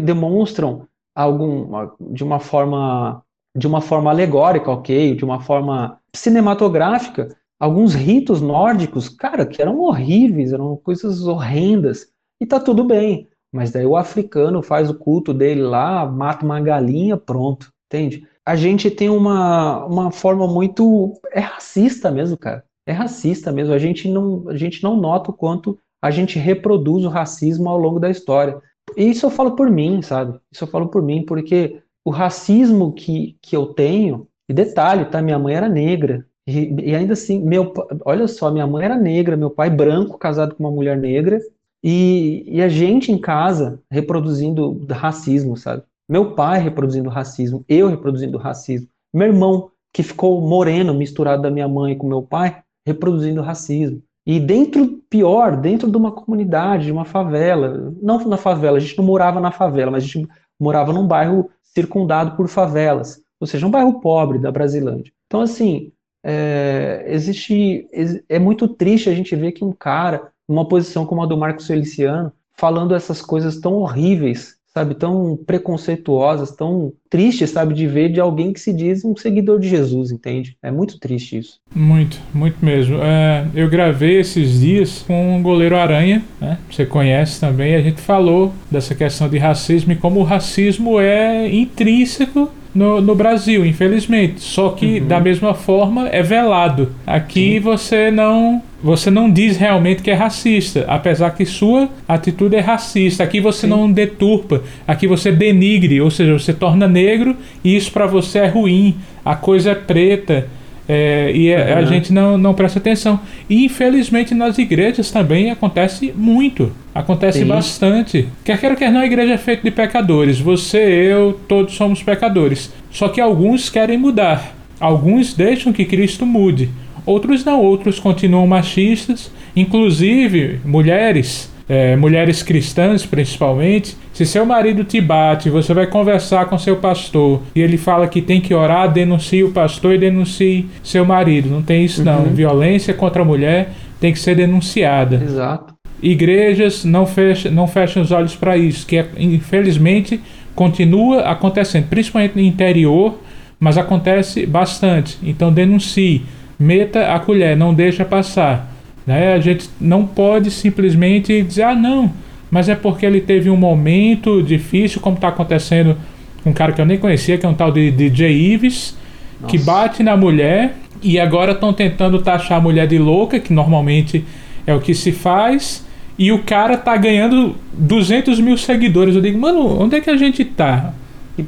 demonstram algum, de uma forma de uma forma alegórica, ok, de uma forma cinematográfica, alguns ritos nórdicos, cara, que eram horríveis, eram coisas horrendas, e tá tudo bem. Mas daí o africano faz o culto dele lá, mata uma galinha, pronto, entende? A gente tem uma, uma forma muito. É racista mesmo, cara. É racista mesmo. A gente, não, a gente não nota o quanto a gente reproduz o racismo ao longo da história. E isso eu falo por mim, sabe? Isso eu falo por mim, porque o racismo que, que eu tenho. E detalhe, tá? Minha mãe era negra. E, e ainda assim, meu, olha só, minha mãe era negra, meu pai branco, casado com uma mulher negra. E, e a gente em casa reproduzindo racismo, sabe? Meu pai reproduzindo racismo, eu reproduzindo racismo, meu irmão que ficou moreno, misturado da minha mãe com meu pai, reproduzindo racismo. E dentro, pior, dentro de uma comunidade, de uma favela, não na favela, a gente não morava na favela, mas a gente morava num bairro circundado por favelas, ou seja, um bairro pobre da Brasilândia. Então, assim, é, existe, é muito triste a gente ver que um cara, numa posição como a do Marcos Feliciano, falando essas coisas tão horríveis sabe, tão preconceituosas, tão tristes, sabe, de ver de alguém que se diz um seguidor de Jesus, entende? É muito triste isso. Muito, muito mesmo. É, eu gravei esses dias com o goleiro Aranha, né? Você conhece também. A gente falou dessa questão de racismo e como o racismo é intrínseco no, no Brasil, infelizmente. Só que uhum. da mesma forma é velado. Aqui Sim. você não você não diz realmente que é racista, apesar que sua atitude é racista. Aqui você Sim. não deturpa, aqui você denigre, ou seja, você torna negro e isso para você é ruim. A coisa é preta. É, e uhum. a gente não, não presta atenção. E infelizmente nas igrejas também acontece muito. Acontece Sim. bastante. Quer queira, quer não, a igreja é feita de pecadores. Você, eu, todos somos pecadores. Só que alguns querem mudar. Alguns deixam que Cristo mude. Outros não, outros continuam machistas. Inclusive, mulheres é, mulheres cristãs principalmente, se seu marido te bate, você vai conversar com seu pastor e ele fala que tem que orar, denuncie o pastor e denuncie seu marido. Não tem isso, não. Uhum. Violência contra a mulher tem que ser denunciada. Exato. Igrejas não fecham, não fecham os olhos para isso, que é, infelizmente continua acontecendo, principalmente no interior, mas acontece bastante. Então denuncie, meta a colher, não deixa passar. Né? A gente não pode simplesmente dizer, ah, não, mas é porque ele teve um momento difícil, como está acontecendo com um cara que eu nem conhecia, que é um tal de DJ Ives, Nossa. que bate na mulher e agora estão tentando taxar a mulher de louca, que normalmente é o que se faz, e o cara tá ganhando 200 mil seguidores. Eu digo, mano, onde é que a gente tá?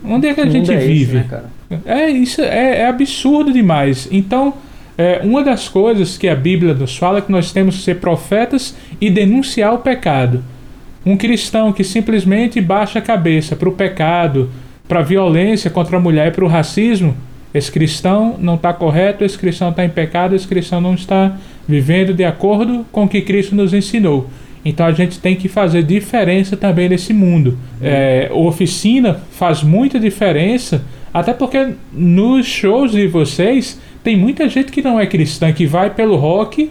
Onde é que a gente é vive? Esse, né, é isso, é, é absurdo demais. Então, é, uma das coisas que a Bíblia nos fala é que nós temos que ser profetas e denunciar o pecado. Um cristão que simplesmente baixa a cabeça para o pecado, para a violência contra a mulher e para o racismo, esse cristão não está correto, esse cristão está em pecado, esse cristão não está vivendo de acordo com o que Cristo nos ensinou. Então a gente tem que fazer diferença também nesse mundo. É, oficina faz muita diferença Até porque nos shows de vocês tem muita gente que não é cristã que vai pelo rock,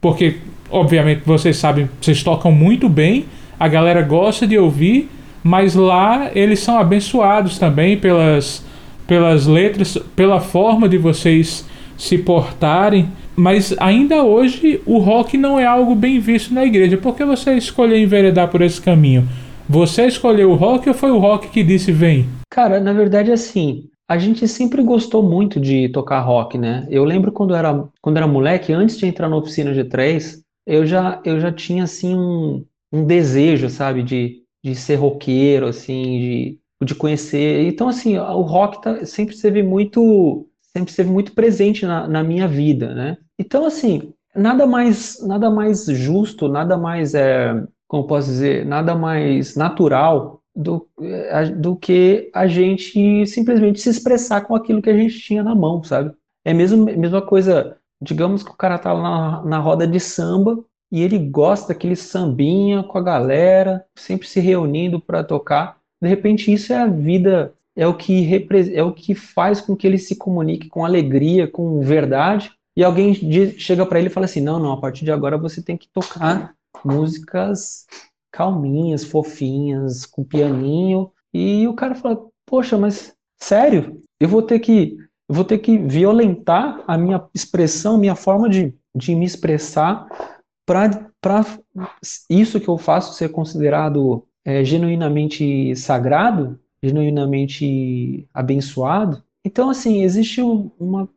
porque obviamente vocês sabem, vocês tocam muito bem, a galera gosta de ouvir, mas lá eles são abençoados também pelas pelas letras, pela forma de vocês se portarem. Mas ainda hoje o rock não é algo bem visto na igreja. Por que você escolheu enveredar por esse caminho? Você escolheu o rock ou foi o rock que disse vem? Cara, na verdade, assim, a gente sempre gostou muito de tocar rock, né? Eu lembro quando era, quando era moleque, antes de entrar na oficina G3, eu já, eu já tinha, assim, um, um desejo, sabe, de, de ser roqueiro, assim, de, de conhecer. Então, assim, o rock tá, sempre esteve muito, sempre esteve muito presente na, na minha vida, né? Então, assim, nada mais, nada mais justo, nada mais é, como posso dizer, nada mais natural do, do que a gente simplesmente se expressar com aquilo que a gente tinha na mão, sabe? É a mesma, coisa, digamos que o cara tá na, na roda de samba e ele gosta daquele sambinha com a galera, sempre se reunindo para tocar. De repente, isso é a vida, é o que é o que faz com que ele se comunique com alegria, com verdade. E alguém chega para ele e fala assim: não, não, a partir de agora você tem que tocar músicas calminhas, fofinhas, com pianinho. E o cara fala: "Poxa, mas sério? Eu vou ter que vou ter que violentar a minha expressão, minha forma de, de me expressar para isso que eu faço ser considerado é, genuinamente sagrado, genuinamente abençoado. Então, assim, existe uma,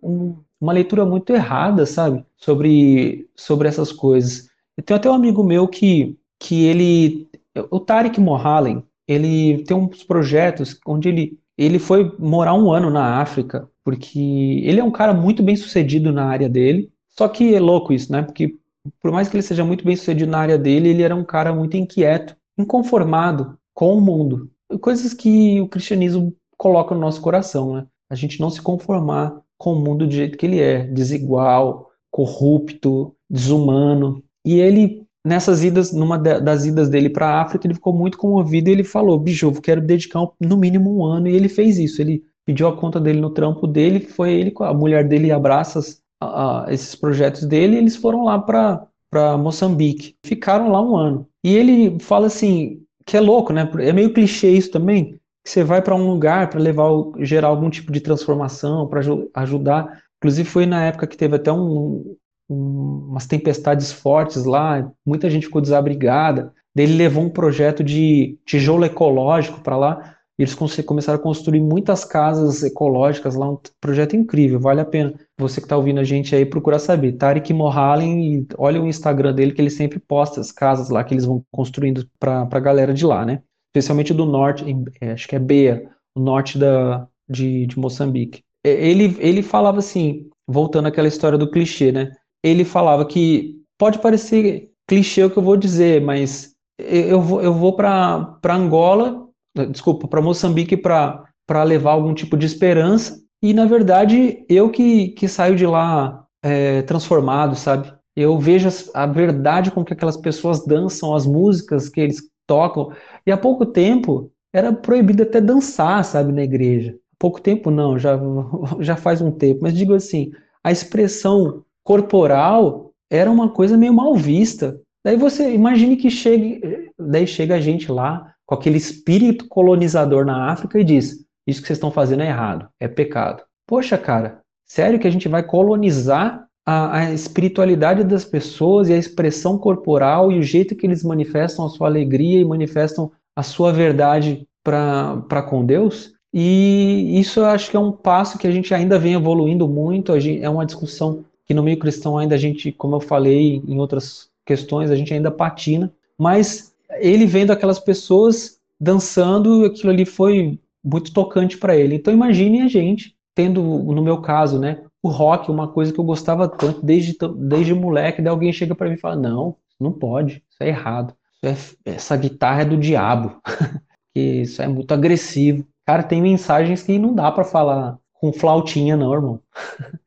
uma leitura muito errada, sabe, sobre, sobre essas coisas. Eu tenho até um amigo meu que, que ele, o Tarek Mohalem, ele tem uns projetos onde ele, ele foi morar um ano na África, porque ele é um cara muito bem sucedido na área dele, só que é louco isso, né? Porque por mais que ele seja muito bem sucedido na área dele, ele era um cara muito inquieto, inconformado com o mundo. Coisas que o cristianismo coloca no nosso coração, né? A gente não se conformar com o mundo do jeito que ele é, desigual, corrupto, desumano. E ele, nessas idas, numa das idas dele para a África, ele ficou muito comovido e ele falou: bicho, eu quero dedicar no mínimo um ano. E ele fez isso. Ele pediu a conta dele no trampo dele, foi ele com a mulher dele abraça a, a, esses projetos dele e eles foram lá para Moçambique. Ficaram lá um ano. E ele fala assim, que é louco, né? É meio clichê isso também, que você vai para um lugar para levar gerar algum tipo de transformação, para ajudar. Inclusive foi na época que teve até um, umas tempestades fortes lá, muita gente ficou desabrigada. Ele levou um projeto de tijolo ecológico para lá. E eles começaram a construir muitas casas ecológicas lá, um projeto incrível, vale a pena. Você que está ouvindo a gente aí, procura saber. Tarek Mohalen, olha o Instagram dele que ele sempre posta as casas lá que eles vão construindo para a galera de lá, né? Especialmente do norte, é, acho que é Beia, o norte da, de, de Moçambique. Ele, ele falava assim, voltando àquela história do clichê, né? Ele falava que pode parecer clichê o que eu vou dizer, mas eu vou, eu vou para Angola, desculpa, para Moçambique para levar algum tipo de esperança, e na verdade eu que, que saio de lá é, transformado, sabe? Eu vejo a verdade com que aquelas pessoas dançam, as músicas que eles tocam, e há pouco tempo era proibido até dançar, sabe, na igreja. Pouco tempo não, já, [laughs] já faz um tempo, mas digo assim, a expressão corporal era uma coisa meio mal vista. Daí você imagine que chegue, daí chega a gente lá com aquele espírito colonizador na África e diz: Isso que vocês estão fazendo é errado, é pecado. Poxa, cara, sério que a gente vai colonizar a, a espiritualidade das pessoas e a expressão corporal e o jeito que eles manifestam a sua alegria e manifestam a sua verdade para com Deus? E isso eu acho que é um passo que a gente ainda vem evoluindo muito, é uma discussão que no meio cristão ainda a gente, como eu falei em outras questões, a gente ainda patina, mas ele vendo aquelas pessoas dançando, aquilo ali foi muito tocante para ele. Então imagine a gente tendo, no meu caso, né, o rock, uma coisa que eu gostava tanto desde desde moleque, daí alguém chega para mim e fala: "Não, não pode, isso é errado. Isso é, essa guitarra é do diabo. [laughs] isso é muito agressivo". Cara, tem mensagens que não dá para falar com flautinha não, irmão. [laughs]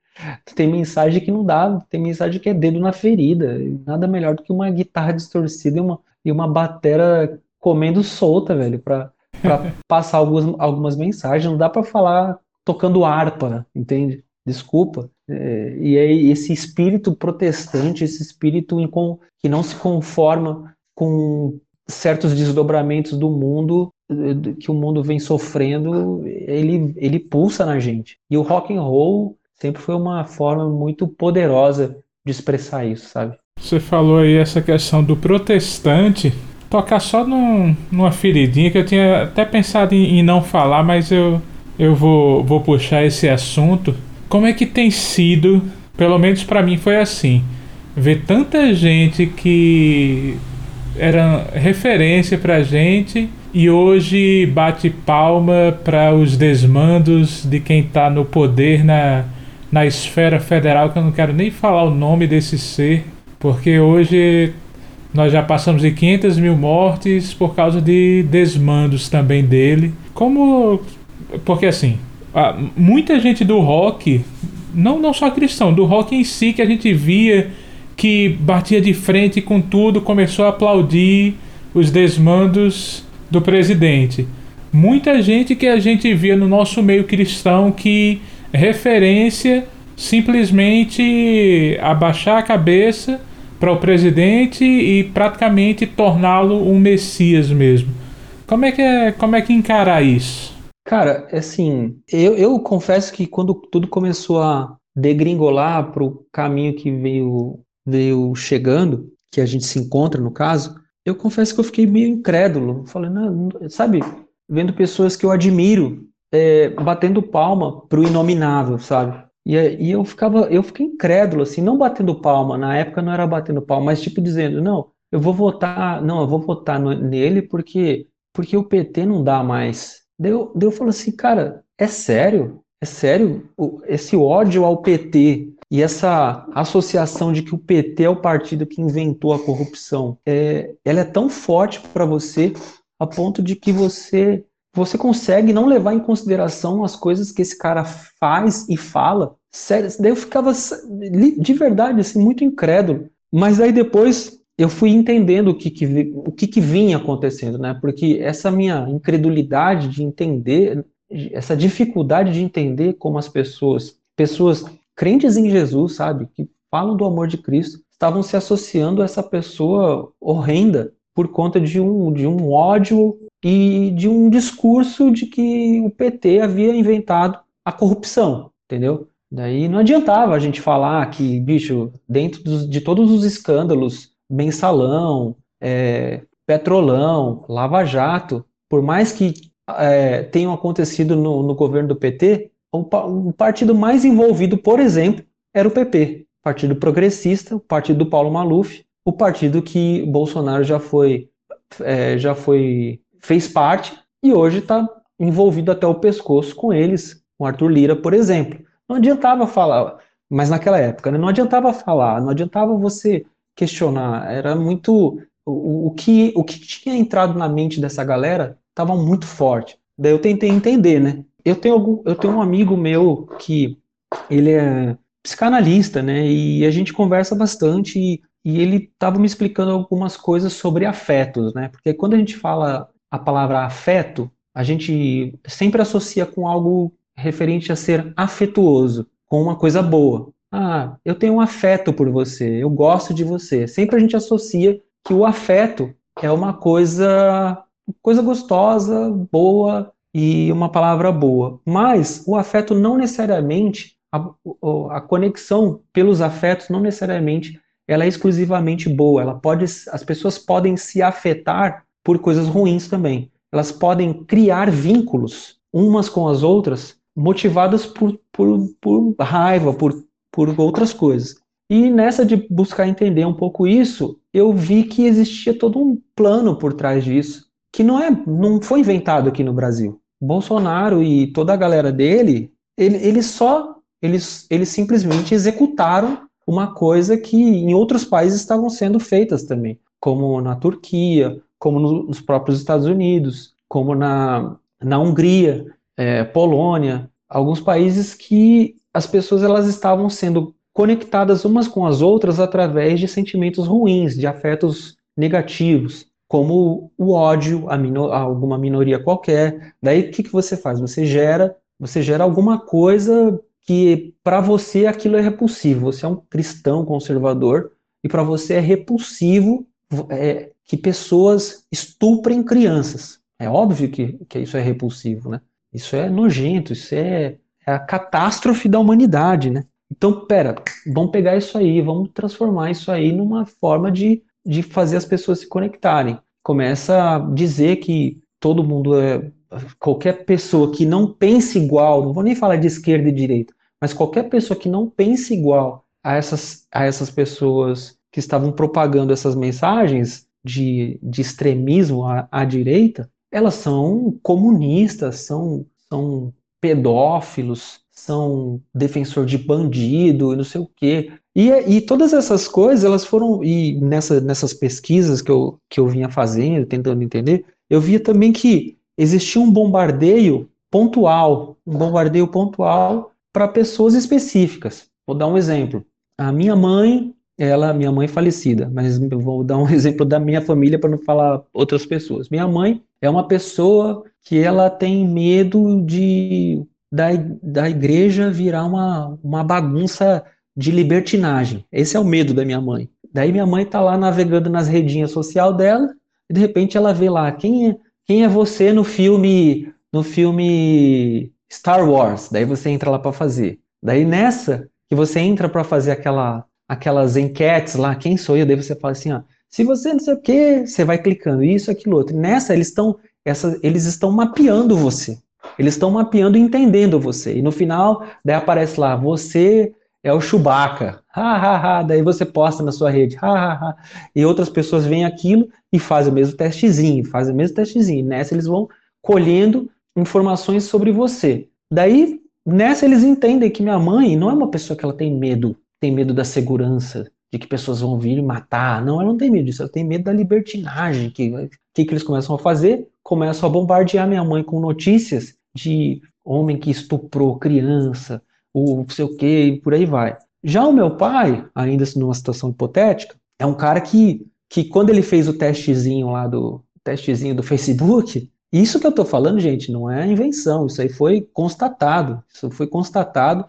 tem mensagem que não dá, tem mensagem que é dedo na ferida. Nada melhor do que uma guitarra distorcida e uma, e uma batera comendo solta, velho, pra, pra [laughs] passar algumas, algumas mensagens. Não dá para falar tocando harpa, entende? Desculpa. É, e aí esse espírito protestante, esse espírito que não se conforma com certos desdobramentos do mundo que o mundo vem sofrendo, ele, ele pulsa na gente. E o rock and roll sempre foi uma forma muito poderosa de expressar isso, sabe? Você falou aí essa questão do protestante. Tocar só num, numa feridinha que eu tinha até pensado em, em não falar, mas eu, eu vou, vou puxar esse assunto. Como é que tem sido, pelo menos para mim foi assim, ver tanta gente que era referência pra gente e hoje bate palma para os desmandos de quem está no poder na, na esfera federal, que eu não quero nem falar o nome desse ser, porque hoje nós já passamos de 500 mil mortes por causa de desmandos também dele. Como. Porque assim, muita gente do rock, não, não só cristão, do rock em si que a gente via que batia de frente com tudo, começou a aplaudir os desmandos do presidente. Muita gente que a gente via no nosso meio cristão que referência simplesmente abaixar a cabeça para o presidente e praticamente torná-lo um messias mesmo. Como é que é, como é que encarar isso? Cara, assim, eu, eu confesso que quando tudo começou a degringolar para o caminho que veio veio chegando, que a gente se encontra no caso, eu confesso que eu fiquei meio incrédulo. Falei, não, sabe, vendo pessoas que eu admiro é, batendo palma pro inominável, sabe? E, e, eu ficava, eu fiquei incrédulo, assim, não batendo palma, na época não era batendo palma, mas tipo dizendo, não, eu vou votar, não, eu vou votar no, nele porque, porque o PT não dá mais. Daí eu, daí falo assim, cara, é sério? É sério? Esse ódio ao PT e essa associação de que o PT é o partido que inventou a corrupção, é, ela é tão forte para você a ponto de que você você consegue não levar em consideração as coisas que esse cara faz e fala. Sério, daí eu ficava de verdade assim muito incrédulo. Mas aí depois eu fui entendendo o que, que o que, que vinha acontecendo, né? Porque essa minha incredulidade de entender, essa dificuldade de entender como as pessoas, pessoas crentes em Jesus, sabe, que falam do amor de Cristo, estavam se associando a essa pessoa horrenda por conta de um, de um ódio e de um discurso de que o PT havia inventado a corrupção, entendeu? Daí não adiantava a gente falar que, bicho, dentro dos, de todos os escândalos, mensalão, é, petrolão, lava jato, por mais que é, tenham acontecido no, no governo do PT, o, partido mais envolvido, por exemplo, era o PP, Partido Progressista, o partido do Paulo Maluf, o partido que Bolsonaro já foi, é, já foi fez parte e hoje está envolvido até o pescoço com eles, com Arthur Lira, por exemplo. Não adiantava falar, mas naquela época, né, não adiantava falar, não adiantava você questionar, era muito o, o, que o que tinha entrado na mente dessa galera estava muito forte. Daí eu tentei entender, né? eu tenho algum, eu tenho um amigo meu que ele é psicanalista, né? E a gente conversa bastante e, e ele estava me explicando algumas coisas sobre afetos, né? Porque quando a gente fala a palavra afeto, a gente sempre associa com algo referente a ser afetuoso, com uma coisa boa. Ah, eu tenho um afeto por você, eu gosto de você. Sempre a gente associa que o afeto é uma coisa coisa gostosa, boa, e uma palavra boa. Mas o afeto não necessariamente, a, a conexão pelos afetos não necessariamente ela é exclusivamente boa. Ela pode, as pessoas podem se afetar por coisas ruins também. Elas podem criar vínculos umas com as outras, motivadas por, por, por raiva, por, por outras coisas. E nessa de buscar entender um pouco isso, eu vi que existia todo um plano por trás disso, que não é, não foi inventado aqui no Brasil. Bolsonaro e toda a galera dele, ele, eles só, eles, eles simplesmente executaram uma coisa que em outros países estavam sendo feitas também, como na Turquia, como no, nos próprios Estados Unidos, como na, na Hungria, é, Polônia, alguns países que as pessoas elas estavam sendo conectadas umas com as outras através de sentimentos ruins, de afetos negativos como o ódio a, minor, a alguma minoria qualquer. Daí o que, que você faz? Você gera, Você gera alguma coisa que para você aquilo é repulsivo. Você é um cristão conservador e para você é repulsivo é, que pessoas estuprem crianças. É óbvio que, que isso é repulsivo, né? Isso é nojento, isso é, é a catástrofe da humanidade, né? Então, pera, vamos pegar isso aí, vamos transformar isso aí numa forma de, de fazer as pessoas se conectarem. Começa a dizer que todo mundo é. Qualquer pessoa que não pense igual, não vou nem falar de esquerda e direita, mas qualquer pessoa que não pense igual a essas, a essas pessoas que estavam propagando essas mensagens de, de extremismo à, à direita, elas são comunistas, são, são pedófilos, são defensor de bandido e não sei o quê. E, e todas essas coisas, elas foram, e nessa, nessas pesquisas que eu, que eu vinha fazendo, tentando entender, eu via também que existia um bombardeio pontual, um bombardeio pontual para pessoas específicas. Vou dar um exemplo. A minha mãe, ela, minha mãe falecida, mas eu vou dar um [laughs] exemplo da minha família para não falar outras pessoas. Minha mãe é uma pessoa que ela tem medo de da, da igreja virar uma, uma bagunça de libertinagem. Esse é o medo da minha mãe. Daí minha mãe tá lá navegando nas redinhas social dela e de repente ela vê lá quem é, quem é você no filme no filme Star Wars. Daí você entra lá para fazer. Daí nessa que você entra para fazer aquela aquelas enquetes lá, quem sou eu? Daí você fala assim, ó, se você não sei o que, você vai clicando isso, aquilo outro. Nessa eles estão essa, eles estão mapeando você. Eles estão mapeando e entendendo você. E no final, daí aparece lá, você é o Chewbacca. Ha, ha, ha. Daí você posta na sua rede. Ha, ha, ha. E outras pessoas veem aquilo e fazem o mesmo testezinho, fazem o mesmo testezinho. Nessa eles vão colhendo informações sobre você. Daí, nessa eles entendem que minha mãe não é uma pessoa que ela tem medo, tem medo da segurança, de que pessoas vão vir matar. Não, ela não tem medo disso, ela tem medo da libertinagem. O que, que, que eles começam a fazer? Começam a bombardear minha mãe com notícias de homem que estuprou criança, ou sei o que, e por aí vai. Já o meu pai, ainda numa situação hipotética, é um cara que, que quando ele fez o testezinho lá do testezinho do Facebook, isso que eu estou falando, gente, não é invenção, isso aí foi constatado, isso foi constatado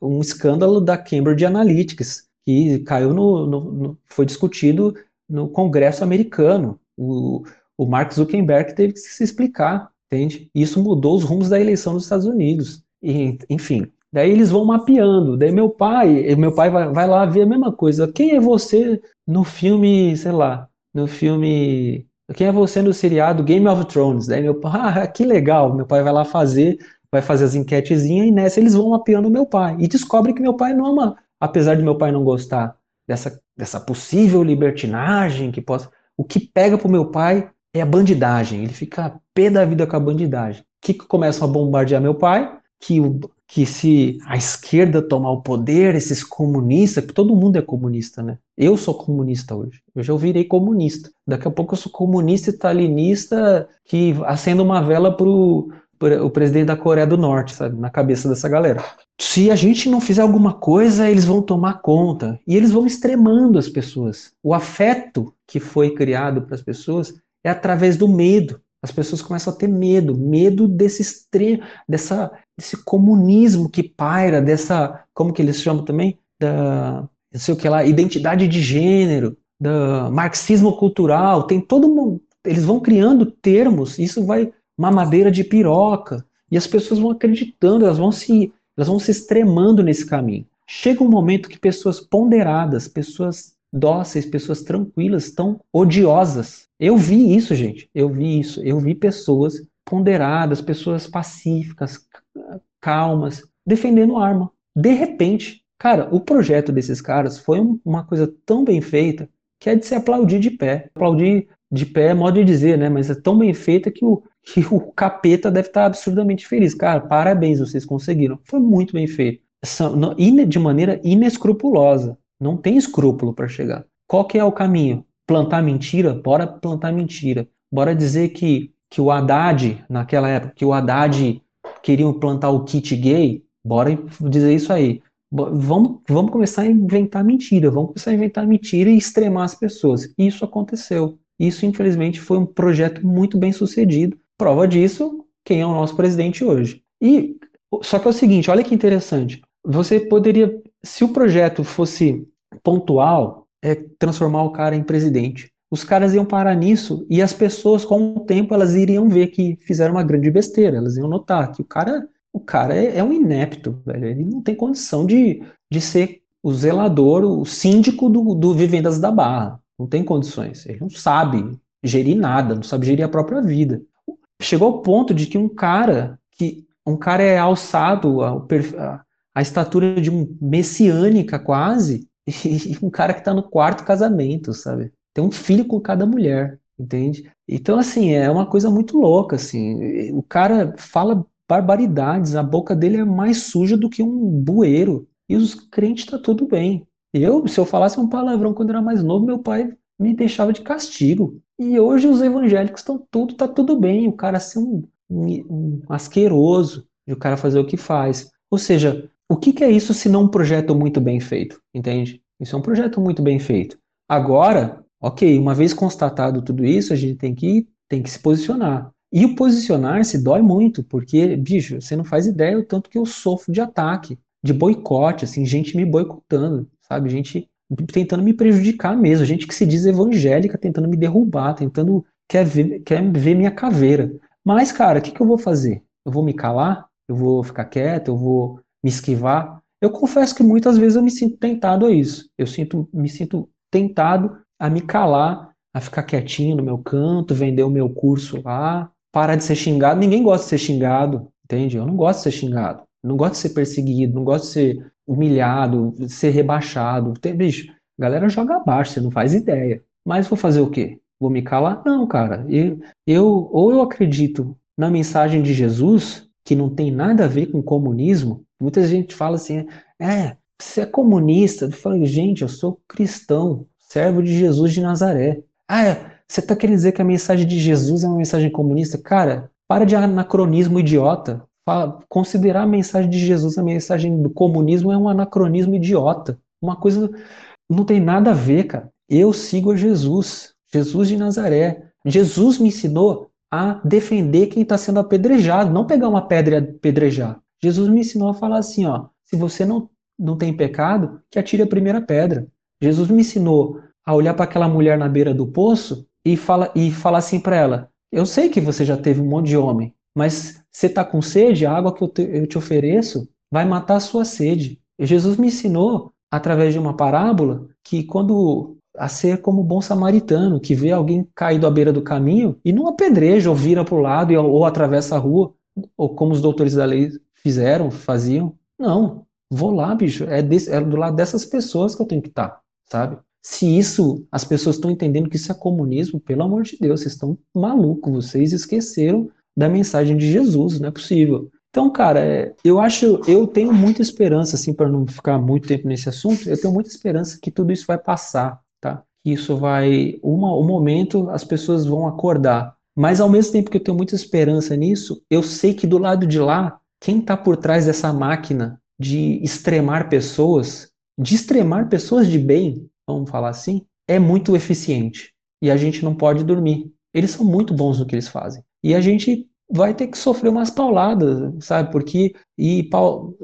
um escândalo da Cambridge Analytics, que caiu no, no, no foi discutido no Congresso americano. O, o Mark Zuckerberg teve que se explicar entende? Isso mudou os rumos da eleição dos Estados Unidos. E, enfim, daí eles vão mapeando. Daí meu pai, meu pai vai, vai lá ver a mesma coisa. Quem é você no filme, sei lá, no filme quem é você no seriado Game of Thrones? Daí meu pai, [laughs] ah, que legal, meu pai vai lá fazer, vai fazer as enquetezinhas e nessa eles vão mapeando meu pai. E descobre que meu pai não ama, apesar de meu pai não gostar dessa, dessa possível libertinagem que possa. O que pega pro meu pai é a bandidagem. Ele fica pé da vida com a bandidagem. Que, que começam a bombardear meu pai? Que, que se a esquerda tomar o poder, esses comunistas, todo mundo é comunista, né? Eu sou comunista hoje. Eu já virei comunista. Daqui a pouco eu sou comunista italinista que acende uma vela pro o presidente da Coreia do Norte, sabe? Na cabeça dessa galera. Se a gente não fizer alguma coisa, eles vão tomar conta. E eles vão extremando as pessoas. O afeto que foi criado para as pessoas é através do medo. As pessoas começam a ter medo, medo desse extremo, dessa, desse comunismo que paira, dessa, como que eles chamam também, da, não sei o que lá, identidade de gênero, da marxismo cultural, tem todo mundo, eles vão criando termos, isso vai mamadeira de piroca, e as pessoas vão acreditando, elas vão se, elas vão se extremando nesse caminho. Chega um momento que pessoas ponderadas, pessoas dóceis, pessoas tranquilas estão odiosas. Eu vi isso, gente. Eu vi isso. Eu vi pessoas ponderadas, pessoas pacíficas, calmas, defendendo arma. De repente, cara, o projeto desses caras foi uma coisa tão bem feita que é de se aplaudir de pé. Aplaudir de pé é modo de dizer, né? Mas é tão bem feita que o, que o capeta deve estar absurdamente feliz. Cara, parabéns, vocês conseguiram. Foi muito bem feito. De maneira inescrupulosa. Não tem escrúpulo para chegar. Qual que é o caminho? Plantar mentira? Bora plantar mentira. Bora dizer que, que o Haddad, naquela época, que o Haddad queriam plantar o kit gay? Bora dizer isso aí. Vamos, vamos começar a inventar mentira. Vamos começar a inventar mentira e extremar as pessoas. Isso aconteceu. Isso, infelizmente, foi um projeto muito bem sucedido. Prova disso, quem é o nosso presidente hoje. E Só que é o seguinte, olha que interessante. Você poderia, se o projeto fosse pontual, é transformar o cara em presidente. Os caras iam parar nisso e as pessoas, com o tempo, elas iriam ver que fizeram uma grande besteira. Elas iam notar que o cara, o cara é, é um inepto, velho. Ele não tem condição de, de ser o zelador, o síndico do, do Vivendas da Barra. Não tem condições. Ele não sabe gerir nada, não sabe gerir a própria vida. Chegou ao ponto de que um cara que um cara é alçado a, a, a estatura de um messiânica quase, [laughs] e um cara que está no quarto casamento, sabe? Tem um filho com cada mulher, entende? Então, assim, é uma coisa muito louca, assim. O cara fala barbaridades, a boca dele é mais suja do que um bueiro. E os crentes tá tudo bem. Eu, se eu falasse um palavrão quando era mais novo, meu pai me deixava de castigo. E hoje os evangélicos estão tudo, tá tudo bem. O cara ser um, um, um asqueroso, o cara fazer o que faz. Ou seja, o que, que é isso se não um projeto muito bem feito? Entende? Isso é um projeto muito bem feito. Agora, ok, uma vez constatado tudo isso, a gente tem que, tem que se posicionar. E o posicionar-se dói muito, porque, bicho, você não faz ideia o tanto que eu sofro de ataque, de boicote, assim, gente me boicotando, sabe? Gente tentando me prejudicar mesmo, gente que se diz evangélica tentando me derrubar, tentando quer ver, quer ver minha caveira. Mas, cara, o que, que eu vou fazer? Eu vou me calar? Eu vou ficar quieto? Eu vou me esquivar? Eu confesso que muitas vezes eu me sinto tentado a isso. Eu sinto, me sinto tentado a me calar, a ficar quietinho no meu canto, vender o meu curso lá, parar de ser xingado. Ninguém gosta de ser xingado, entende? Eu não gosto de ser xingado. Não gosto de ser perseguido, não gosto de ser humilhado, de ser rebaixado. Tem, bicho, a galera joga abaixo, você não faz ideia. Mas vou fazer o quê? Vou me calar? Não, cara. Eu, eu ou eu acredito na mensagem de Jesus, que não tem nada a ver com comunismo, Muita gente fala assim, é, você é comunista. Eu falo, gente, eu sou cristão, servo de Jesus de Nazaré. Ah, é, você está querendo dizer que a mensagem de Jesus é uma mensagem comunista? Cara, para de anacronismo idiota. Considerar a mensagem de Jesus a mensagem do comunismo é um anacronismo idiota. Uma coisa não tem nada a ver, cara. Eu sigo a Jesus, Jesus de Nazaré. Jesus me ensinou a defender quem está sendo apedrejado, não pegar uma pedra e apedrejar. Jesus me ensinou a falar assim, ó, se você não, não tem pecado, que atire a primeira pedra. Jesus me ensinou a olhar para aquela mulher na beira do poço e, fala, e falar assim para ela, eu sei que você já teve um monte de homem, mas você está com sede, a água que eu te, eu te ofereço vai matar a sua sede. E Jesus me ensinou, através de uma parábola, que quando a ser como bom samaritano, que vê alguém caído à beira do caminho e não apedreja ou vira para o lado ou atravessa a rua, ou como os doutores da lei fizeram, faziam. Não, vou lá, bicho. É, desse, é do lado dessas pessoas que eu tenho que estar, tá, sabe? Se isso, as pessoas estão entendendo que isso é comunismo, pelo amor de Deus, vocês estão malucos, vocês esqueceram da mensagem de Jesus, não é possível. Então, cara, é, eu acho, eu tenho muita esperança, assim, para não ficar muito tempo nesse assunto, eu tenho muita esperança que tudo isso vai passar, tá? Que isso vai, uma, um momento as pessoas vão acordar. Mas ao mesmo tempo que eu tenho muita esperança nisso, eu sei que do lado de lá quem está por trás dessa máquina de extremar pessoas, de extremar pessoas de bem, vamos falar assim, é muito eficiente. E a gente não pode dormir. Eles são muito bons no que eles fazem. E a gente vai ter que sofrer umas pauladas, sabe? Porque e pau,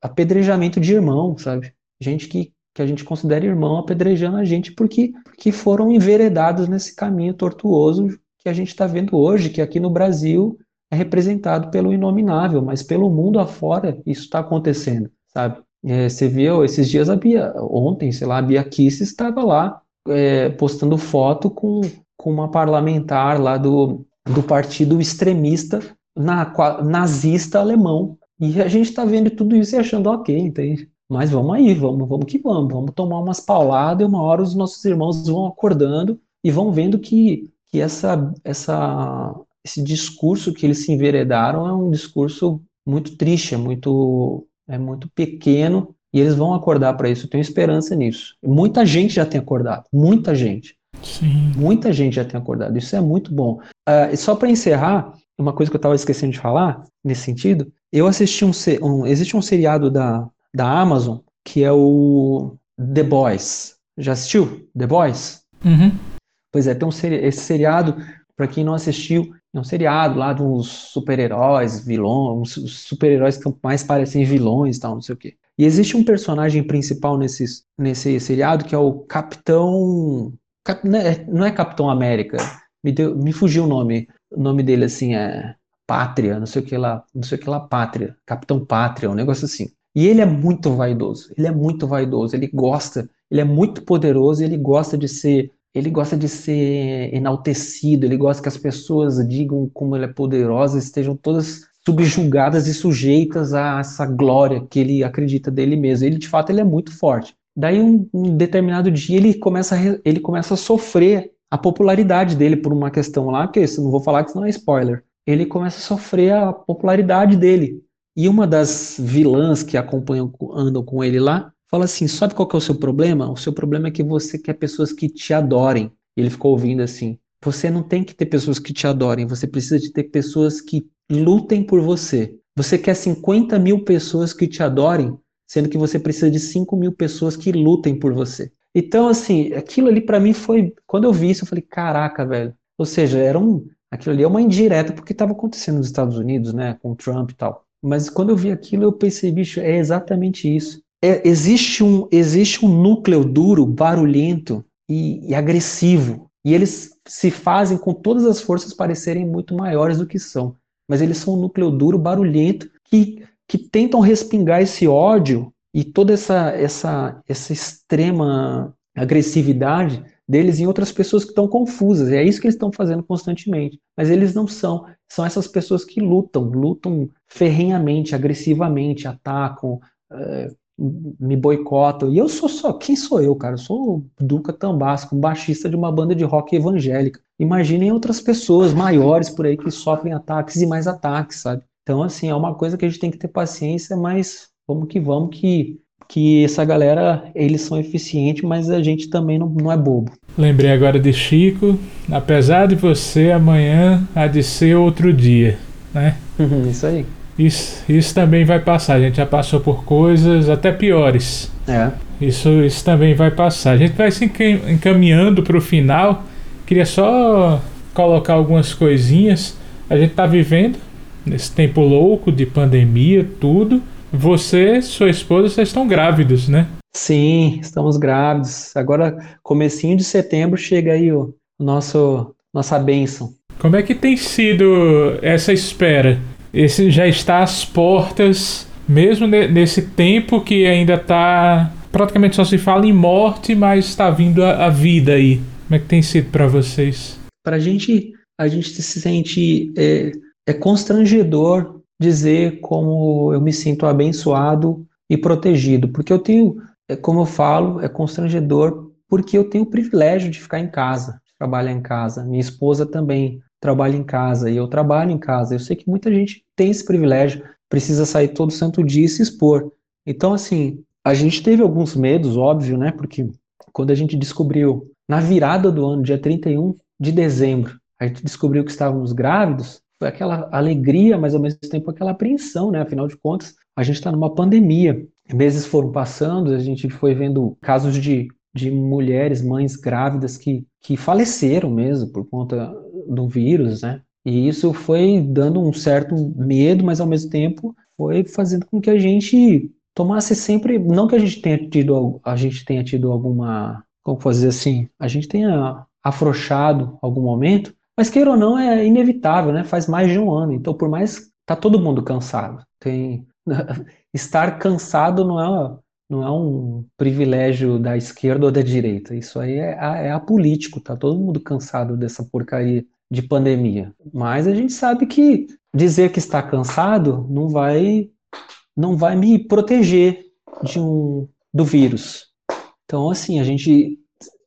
apedrejamento de irmão, sabe? Gente que, que a gente considera irmão apedrejando a gente porque, porque foram enveredados nesse caminho tortuoso que a gente está vendo hoje, que aqui no Brasil é representado pelo inominável, mas pelo mundo afora isso está acontecendo, sabe? É, você viu esses dias a Bia, ontem, sei lá, a Bia Kiss estava lá é, postando foto com, com uma parlamentar lá do, do partido extremista na, nazista alemão. E a gente está vendo tudo isso e achando ok, entende? Mas vamos aí, vamos, vamos que vamos, vamos tomar umas pauladas e uma hora os nossos irmãos vão acordando e vão vendo que, que essa, essa esse discurso que eles se enveredaram é um discurso muito triste, é muito, é muito pequeno, e eles vão acordar para isso. Eu tenho esperança nisso. Muita gente já tem acordado, muita gente. Sim. Muita gente já tem acordado. Isso é muito bom. Uh, e só para encerrar, uma coisa que eu estava esquecendo de falar nesse sentido, eu assisti um, um, existe um seriado da, da Amazon que é o The Boys. Já assistiu The Boys? Uhum. Pois é, tem um seri esse seriado para quem não assistiu, é um seriado lá de uns super-heróis, vilões, uns super-heróis que mais parecem vilões, tal, não sei o quê. E existe um personagem principal nesse, nesse seriado que é o Capitão. Cap, né, não é Capitão América, me, deu, me fugiu o nome. O nome dele assim é Pátria, não sei o que lá, não sei o que lá, Pátria, Capitão Pátria, um negócio assim. E ele é muito vaidoso, ele é muito vaidoso, ele gosta, ele é muito poderoso, ele gosta de ser, ele gosta de ser enaltecido, ele gosta que as pessoas digam como ele é poderoso, estejam todas subjugadas e sujeitas a essa glória que ele acredita dele mesmo. Ele de fato ele é muito forte. Daí um, um determinado dia ele começa a, ele começa a sofrer a popularidade dele por uma questão lá, que isso não vou falar que isso não é spoiler. Ele começa a sofrer a popularidade dele. E uma das vilãs que acompanham, andam com ele lá, fala assim: sabe qual que é o seu problema? O seu problema é que você quer pessoas que te adorem. E ele ficou ouvindo assim: você não tem que ter pessoas que te adorem, você precisa de ter pessoas que lutem por você. Você quer 50 mil pessoas que te adorem, sendo que você precisa de 5 mil pessoas que lutem por você. Então, assim, aquilo ali para mim foi. Quando eu vi isso, eu falei, caraca, velho. Ou seja, era um. Aquilo ali é uma indireta porque estava acontecendo nos Estados Unidos, né, com o Trump e tal. Mas quando eu vi aquilo, eu pensei, bicho, é exatamente isso. É, existe, um, existe um núcleo duro, barulhento e, e agressivo. E eles se fazem com todas as forças parecerem muito maiores do que são. Mas eles são um núcleo duro, barulhento, que, que tentam respingar esse ódio e toda essa, essa, essa extrema agressividade deles em outras pessoas que estão confusas. É isso que eles estão fazendo constantemente. Mas eles não são. São essas pessoas que lutam, lutam ferrenhamente, agressivamente, atacam, é, me boicotam. E eu sou só. Quem sou eu, cara? Eu sou o Duca Tambasco, um baixista de uma banda de rock evangélica. Imaginem outras pessoas maiores por aí que sofrem ataques e mais ataques, sabe? Então, assim, é uma coisa que a gente tem que ter paciência, mas vamos que vamos, que, que essa galera, eles são eficientes, mas a gente também não, não é bobo. Lembrei agora de Chico, apesar de você, amanhã há de ser outro dia, né? [laughs] isso aí. Isso, isso também vai passar, a gente já passou por coisas até piores. É. Isso, isso também vai passar. A gente vai se encaminhando para o final. Queria só colocar algumas coisinhas. A gente está vivendo nesse tempo louco de pandemia, tudo. Você, sua esposa, vocês estão grávidos, né? Sim, estamos grávidos. Agora, comecinho de setembro, chega aí o nosso nossa bênção. Como é que tem sido essa espera? Esse já está às portas, mesmo nesse tempo que ainda está praticamente só se fala em morte, mas está vindo a, a vida aí. Como é que tem sido para vocês? Para a gente, a gente se sente é, é constrangedor dizer como eu me sinto abençoado e protegido, porque eu tenho, é, como eu falo, é constrangedor porque eu tenho o privilégio de ficar em casa, de trabalhar em casa. Minha esposa também trabalha em casa e eu trabalho em casa. Eu sei que muita gente tem esse privilégio, precisa sair todo santo dia e se expor. Então, assim, a gente teve alguns medos, óbvio, né? Porque quando a gente descobriu, na virada do ano, dia 31 de dezembro, a gente descobriu que estávamos grávidos, foi aquela alegria, mas ao mesmo tempo aquela apreensão, né? Afinal de contas, a gente está numa pandemia. Meses foram passando, a gente foi vendo casos de, de mulheres, mães grávidas que, que faleceram mesmo por conta do vírus, né? E isso foi dando um certo medo, mas ao mesmo tempo foi fazendo com que a gente tomasse sempre, não que a gente tenha tido, a gente tenha tido alguma, como fazer assim, a gente tenha afrouxado algum momento, mas queira ou não, é inevitável, né? Faz mais de um ano. Então, por mais. Tá todo mundo cansado. Tem. [laughs] Estar cansado não é, não é um privilégio da esquerda ou da direita. Isso aí é, é apolítico. Tá todo mundo cansado dessa porcaria de pandemia. Mas a gente sabe que dizer que está cansado não vai não vai me proteger de um do vírus. Então assim, a gente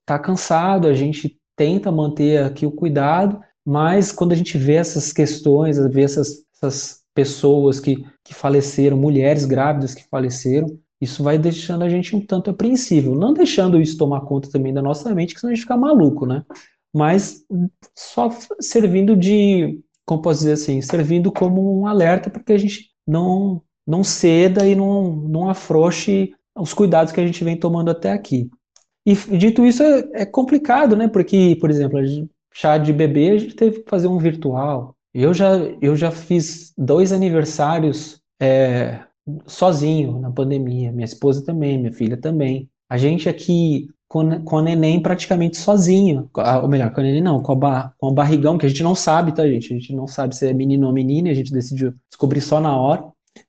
está cansado, a gente tenta manter aqui o cuidado, mas quando a gente vê essas questões, vê essas, essas pessoas que, que faleceram, mulheres grávidas que faleceram, isso vai deixando a gente um tanto apreensível. Não deixando isso tomar conta também da nossa mente, que senão a gente fica maluco, né? Mas só servindo de, como posso dizer assim, servindo como um alerta para que a gente não, não ceda e não, não afrouxe os cuidados que a gente vem tomando até aqui. E dito isso, é, é complicado, né? Porque, por exemplo, chá de bebê, a gente teve que fazer um virtual. Eu já, eu já fiz dois aniversários é, sozinho na pandemia. Minha esposa também, minha filha também. A gente aqui com, com a neném praticamente sozinho. Ou melhor, com a neném não, com a, com barrigão, que a gente não sabe, tá, gente? A gente não sabe se é menino ou menina, a gente decidiu descobrir só na hora.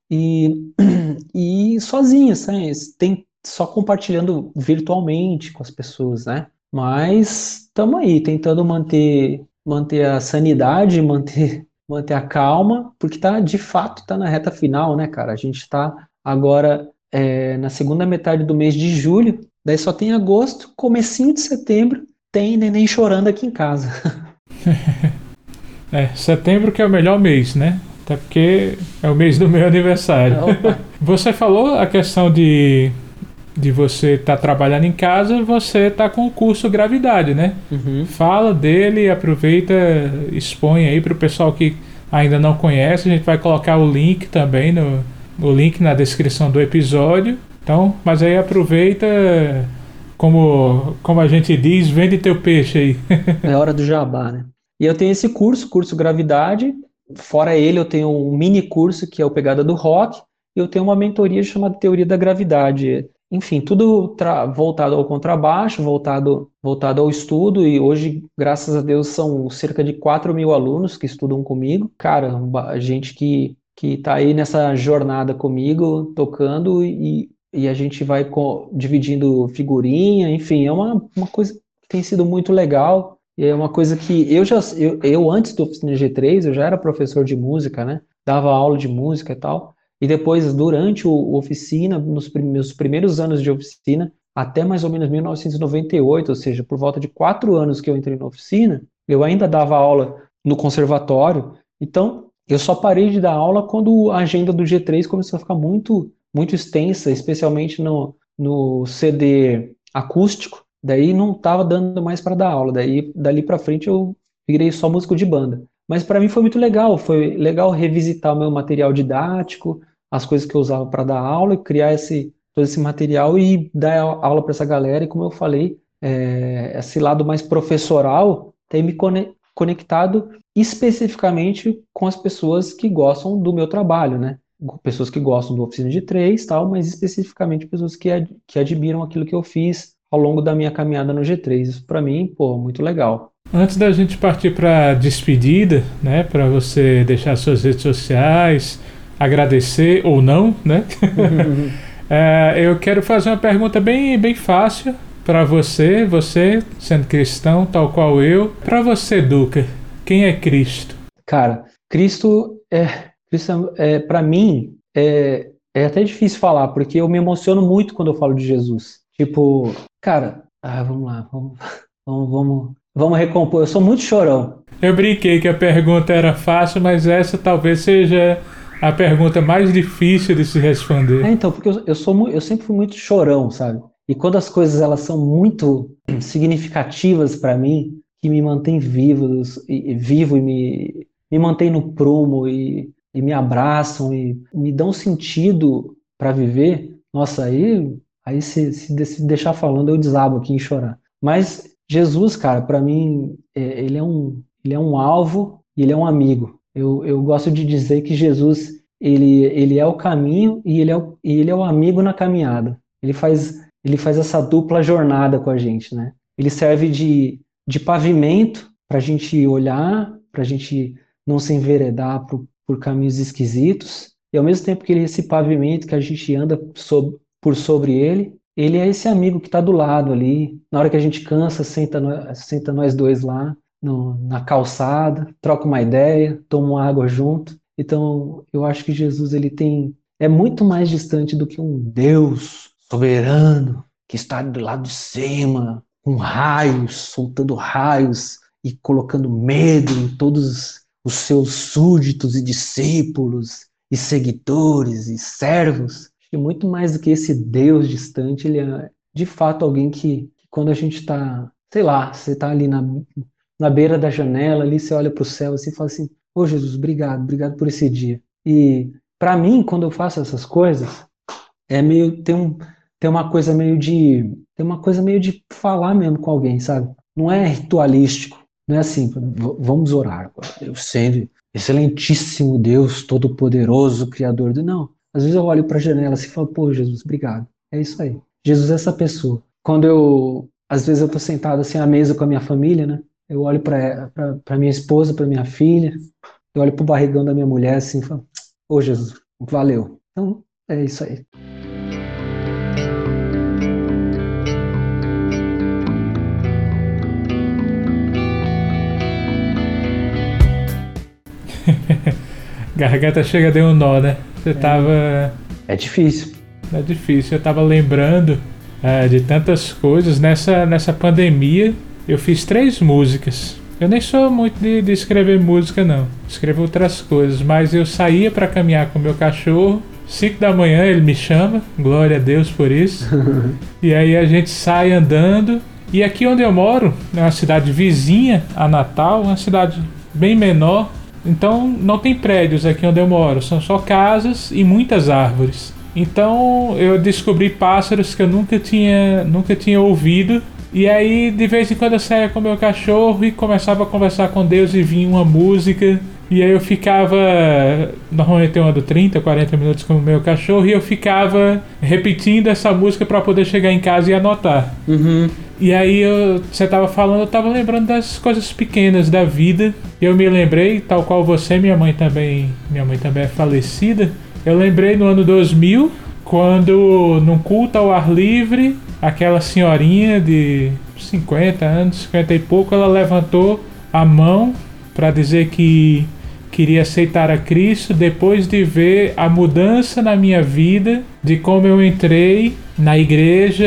E, [clears throat] e sozinho, sabe? Tem só compartilhando virtualmente com as pessoas, né? Mas estamos aí tentando manter manter a sanidade, manter [laughs] manter a calma, porque tá de fato tá na reta final, né, cara? A gente está agora é, na segunda metade do mês de julho, daí só tem agosto, comecinho de setembro, tem neném chorando aqui em casa. [laughs] é, setembro que é o melhor mês, né? Até porque é o mês do meu aniversário. [laughs] Você falou a questão de de você estar tá trabalhando em casa, você está com o curso Gravidade, né? Uhum. Fala dele, aproveita, expõe aí para o pessoal que ainda não conhece. A gente vai colocar o link também no o link na descrição do episódio. Então, mas aí aproveita, como como a gente diz, vende teu peixe aí. [laughs] é hora do jabá, né? E eu tenho esse curso, curso Gravidade. Fora ele, eu tenho um mini curso que é o Pegada do Rock. E eu tenho uma mentoria chamada Teoria da Gravidade enfim, tudo voltado ao contrabaixo, voltado, voltado ao estudo, e hoje, graças a Deus, são cerca de 4 mil alunos que estudam comigo. Cara, gente que, que tá aí nessa jornada comigo, tocando, e, e a gente vai dividindo figurinha, enfim, é uma, uma coisa que tem sido muito legal. É uma coisa que eu já, eu, eu antes do Oficina G3, eu já era professor de música, né? Dava aula de música e tal. E depois, durante o oficina, nos meus primeiros anos de oficina, até mais ou menos 1998, ou seja, por volta de quatro anos que eu entrei na oficina, eu ainda dava aula no conservatório. Então, eu só parei de dar aula quando a agenda do G3 começou a ficar muito, muito extensa, especialmente no, no CD acústico. Daí não estava dando mais para dar aula. Daí, dali para frente, eu virei só músico de banda. Mas para mim foi muito legal. Foi legal revisitar o meu material didático, as coisas que eu usava para dar aula e criar esse, todo esse material e dar aula para essa galera. E como eu falei, é, esse lado mais professoral tem me conectado especificamente com as pessoas que gostam do meu trabalho, né? Pessoas que gostam do oficina de três, tal, mas especificamente pessoas que, ad, que admiram aquilo que eu fiz ao longo da minha caminhada no G3. Isso para mim, pô, muito legal. Antes da gente partir para despedida, né, para você deixar suas redes sociais, agradecer ou não, né? [laughs] é, eu quero fazer uma pergunta bem, bem fácil para você, você sendo cristão, tal qual eu. Para você, Duca, quem é Cristo? Cara, Cristo é, Cristo é para mim é, é até difícil falar porque eu me emociono muito quando eu falo de Jesus. Tipo, cara, ah, vamos lá, vamos, [laughs] vamos, vamos, vamos recompor. Eu sou muito chorão. Eu brinquei que a pergunta era fácil, mas essa talvez seja a pergunta mais difícil de se responder. É, então, porque eu, eu, sou, eu sempre fui muito chorão, sabe? E quando as coisas elas são muito [clears throat] significativas para mim, que me mantém vivo, e, vivo e me, me mantém no prumo e, e me abraçam e me dão sentido para viver, nossa, aí, aí se, se, se, deixar falando eu desabo aqui em chorar. Mas Jesus, cara, para mim, é, ele, é um, ele é um alvo e ele é um amigo. Eu, eu gosto de dizer que Jesus ele, ele é o caminho e ele é o, ele é o amigo na caminhada. Ele faz, ele faz essa dupla jornada com a gente, né? Ele serve de, de pavimento para a gente olhar, para a gente não se enveredar por, por caminhos esquisitos. E ao mesmo tempo que ele é esse pavimento que a gente anda sob, por sobre ele, ele é esse amigo que está do lado ali. Na hora que a gente cansa, senta, senta nós dois lá no, na calçada, troca uma ideia, toma uma água junto. Então, eu acho que Jesus ele tem é muito mais distante do que um Deus soberano que está do lado de cima, com raios, soltando raios e colocando medo em todos os seus súditos e discípulos e seguidores e servos. E muito mais do que esse Deus distante, ele é de fato alguém que, quando a gente está, sei lá, você está ali na, na beira da janela, ali você olha para o céu assim, e fala assim: Ô oh, Jesus, obrigado, obrigado por esse dia. E para mim, quando eu faço essas coisas, é meio tem um tem uma coisa meio de tem uma coisa meio de falar mesmo com alguém, sabe? Não é ritualístico, Não é assim, vamos orar. Eu sendo excelentíssimo Deus, todo-poderoso, Criador do. Não. Às vezes eu olho para a janela assim e falo, pô, Jesus, obrigado. É isso aí. Jesus é essa pessoa. Quando eu, às vezes eu tô sentado assim à mesa com a minha família, né? Eu olho para minha esposa, para minha filha, eu olho pro barrigão da minha mulher assim e falo, ô oh, Jesus, valeu. Então, é isso aí. [laughs] Garganta chega deu um nó, né? Você é. tava. É difícil. É difícil. Eu tava lembrando é, de tantas coisas. Nessa, nessa pandemia, eu fiz três músicas. Eu nem sou muito de, de escrever música, não. Escrevo outras coisas, mas eu saía para caminhar com meu cachorro. 5 da manhã ele me chama, glória a Deus por isso. [laughs] e aí a gente sai andando. E aqui onde eu moro, é uma cidade vizinha a Natal, uma cidade bem menor. Então não tem prédios aqui onde eu moro, são só casas e muitas árvores. Então eu descobri pássaros que eu nunca tinha, nunca tinha ouvido. E aí de vez em quando eu saía com meu cachorro e começava a conversar com Deus e vinha uma música. E aí eu ficava. Normalmente eu ando 30, 40 minutos com o meu cachorro e eu ficava repetindo essa música para poder chegar em casa e anotar. Uhum. E aí eu, você tava falando, eu tava lembrando das coisas pequenas da vida. Eu me lembrei, tal qual você, minha mãe também. Minha mãe também é falecida. Eu lembrei no ano 2000, quando num culto ao ar livre, aquela senhorinha de 50 anos, 50 e pouco, ela levantou a mão para dizer que queria aceitar a Cristo depois de ver a mudança na minha vida, de como eu entrei na igreja,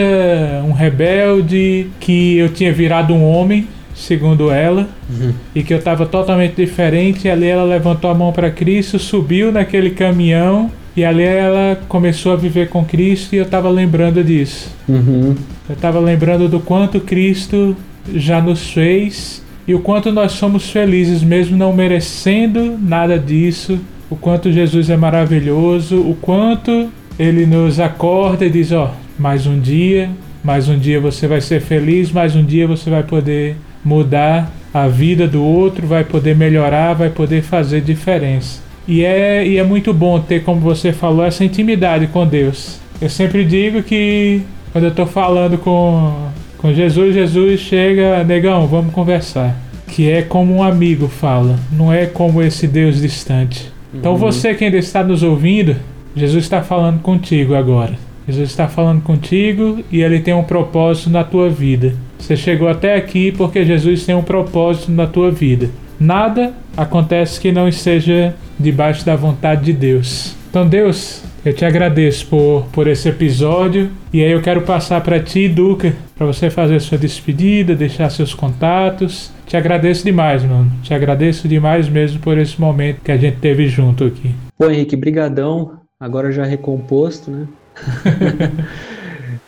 um rebelde, que eu tinha virado um homem segundo ela, uhum. e que eu estava totalmente diferente. E ali ela levantou a mão para Cristo, subiu naquele caminhão e ali ela começou a viver com Cristo e eu estava lembrando disso. Uhum. Eu estava lembrando do quanto Cristo já nos fez e o quanto nós somos felizes, mesmo não merecendo nada disso. O quanto Jesus é maravilhoso, o quanto ele nos acorda e diz: Ó, oh, mais um dia, mais um dia você vai ser feliz, mais um dia você vai poder mudar a vida do outro, vai poder melhorar, vai poder fazer diferença. E é, e é muito bom ter, como você falou, essa intimidade com Deus. Eu sempre digo que quando eu estou falando com, com Jesus, Jesus chega, negão, vamos conversar. Que é como um amigo fala, não é como esse Deus distante. Então uhum. você que ainda está nos ouvindo, Jesus está falando contigo agora. Jesus está falando contigo e ele tem um propósito na tua vida. Você chegou até aqui porque Jesus tem um propósito na tua vida. Nada acontece que não esteja debaixo da vontade de Deus. Então, Deus, eu te agradeço por, por esse episódio e aí eu quero passar para ti, Duca, para você fazer sua despedida, deixar seus contatos. Te agradeço demais, mano. Te agradeço demais mesmo por esse momento que a gente teve junto aqui. Pô, Henrique, brigadão. Agora já recomposto, né? [laughs]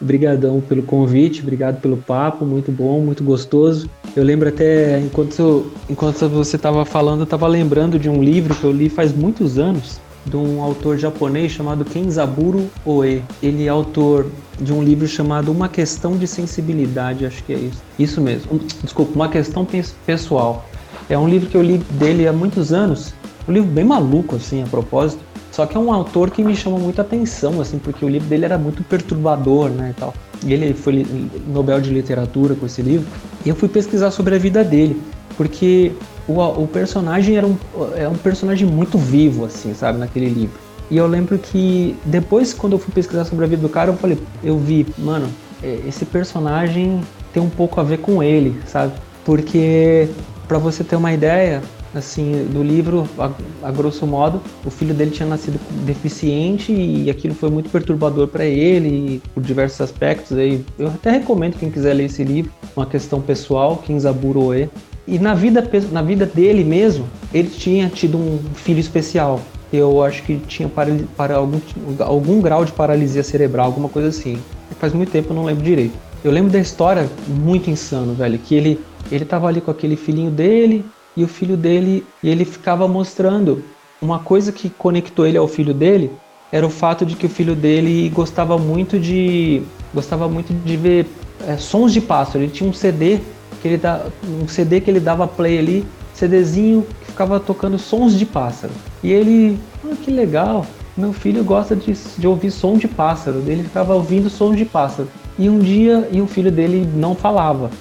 Obrigadão pelo convite, obrigado pelo papo, muito bom, muito gostoso. Eu lembro até, enquanto, enquanto você estava falando, eu estava lembrando de um livro que eu li faz muitos anos, de um autor japonês chamado Kenzaburo Oe. Ele é autor de um livro chamado Uma Questão de Sensibilidade, acho que é isso. Isso mesmo, desculpa, Uma Questão Pessoal. É um livro que eu li dele há muitos anos, um livro bem maluco, assim, a propósito. Só que é um autor que me chama muita atenção, assim, porque o livro dele era muito perturbador, né, e tal. Ele foi Nobel de Literatura com esse livro. E eu fui pesquisar sobre a vida dele, porque o, o personagem era um, é um personagem muito vivo, assim, sabe, naquele livro. E eu lembro que depois, quando eu fui pesquisar sobre a vida do cara, eu falei, eu vi, mano, é, esse personagem tem um pouco a ver com ele, sabe? Porque, para você ter uma ideia, assim, do livro, a, a, grosso modo, o filho dele tinha nascido deficiente e aquilo foi muito perturbador para ele por diversos aspectos. Aí eu até recomendo quem quiser ler esse livro, uma questão pessoal, Kinzaburo Oe. E na vida, na vida dele mesmo, ele tinha tido um filho especial. Eu acho que tinha para, para algum, algum grau de paralisia cerebral, alguma coisa assim. Faz muito tempo eu não lembro direito. Eu lembro da história muito insano, velho, que ele ele tava ali com aquele filhinho dele, e o filho dele, e ele ficava mostrando uma coisa que conectou ele ao filho dele era o fato de que o filho dele gostava muito de gostava muito de ver é, sons de pássaro. Ele tinha um CD que ele dá, um CD que ele dava play ali, CDzinho que ficava tocando sons de pássaro. E ele, ah, que legal, meu filho gosta de, de ouvir som de pássaro. Ele ficava ouvindo sons de pássaro. E um dia, e o filho dele não falava.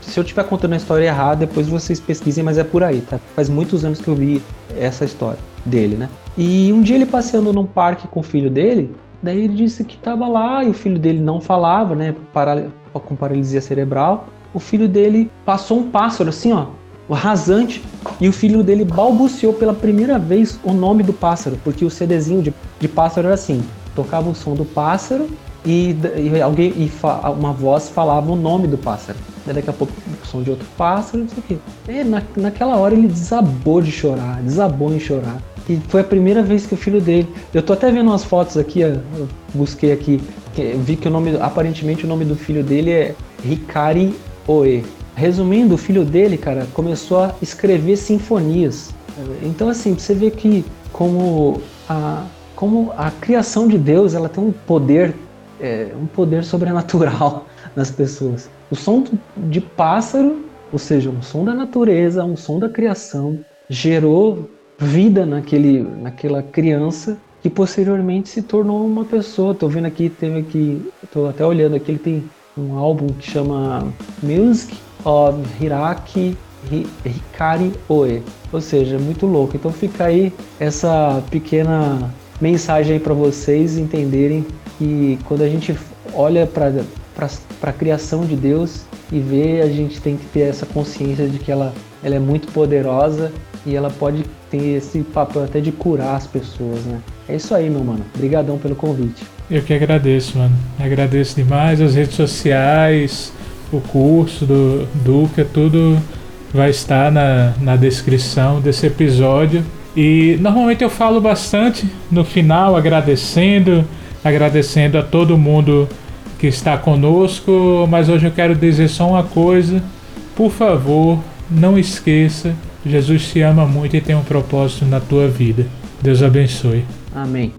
Se eu estiver contando a história errada, depois vocês pesquisem, mas é por aí, tá? Faz muitos anos que eu vi essa história dele, né? E um dia ele passeando num parque com o filho dele, daí ele disse que estava lá e o filho dele não falava, né? com paralisia cerebral. O filho dele passou um pássaro assim, ó, rasante, e o filho dele balbuciou pela primeira vez o nome do pássaro, porque o CDzinho de, de pássaro era assim: tocava o som do pássaro e, e alguém e uma voz falava o nome do pássaro. Daí daqui a pouco o som de outro pássaro, não sei o quê. E na, naquela hora ele desabou de chorar, desabou em chorar. E foi a primeira vez que o filho dele. Eu tô até vendo umas fotos aqui, eu busquei aqui, vi que o nome, aparentemente o nome do filho dele é Ricari Oe. Resumindo, o filho dele, cara, começou a escrever sinfonias. Então, assim, você vê que como a, como a criação de Deus, ela tem um poder, é, um poder sobrenatural [laughs] nas pessoas. O som de pássaro, ou seja, um som da natureza, um som da criação, gerou vida naquele, naquela criança que posteriormente se tornou uma pessoa. Tô vendo aqui, teve aqui, tô até olhando aqui, ele tem um álbum que chama Music of Hiraki Hikari Oe. Ou seja, muito louco. Então fica aí essa pequena mensagem aí para vocês entenderem que quando a gente olha para a criação de Deus e vê, a gente tem que ter essa consciência de que ela, ela é muito poderosa e ela pode ter esse papel até de curar as pessoas, né? É isso aí, meu mano. Obrigadão pelo convite. Eu que agradeço, mano. Agradeço demais as redes sociais, o curso do Duca, tudo vai estar na, na descrição desse episódio. E normalmente eu falo bastante no final, agradecendo, agradecendo a todo mundo que está conosco, mas hoje eu quero dizer só uma coisa. Por favor, não esqueça, Jesus te ama muito e tem um propósito na tua vida. Deus abençoe. Amém.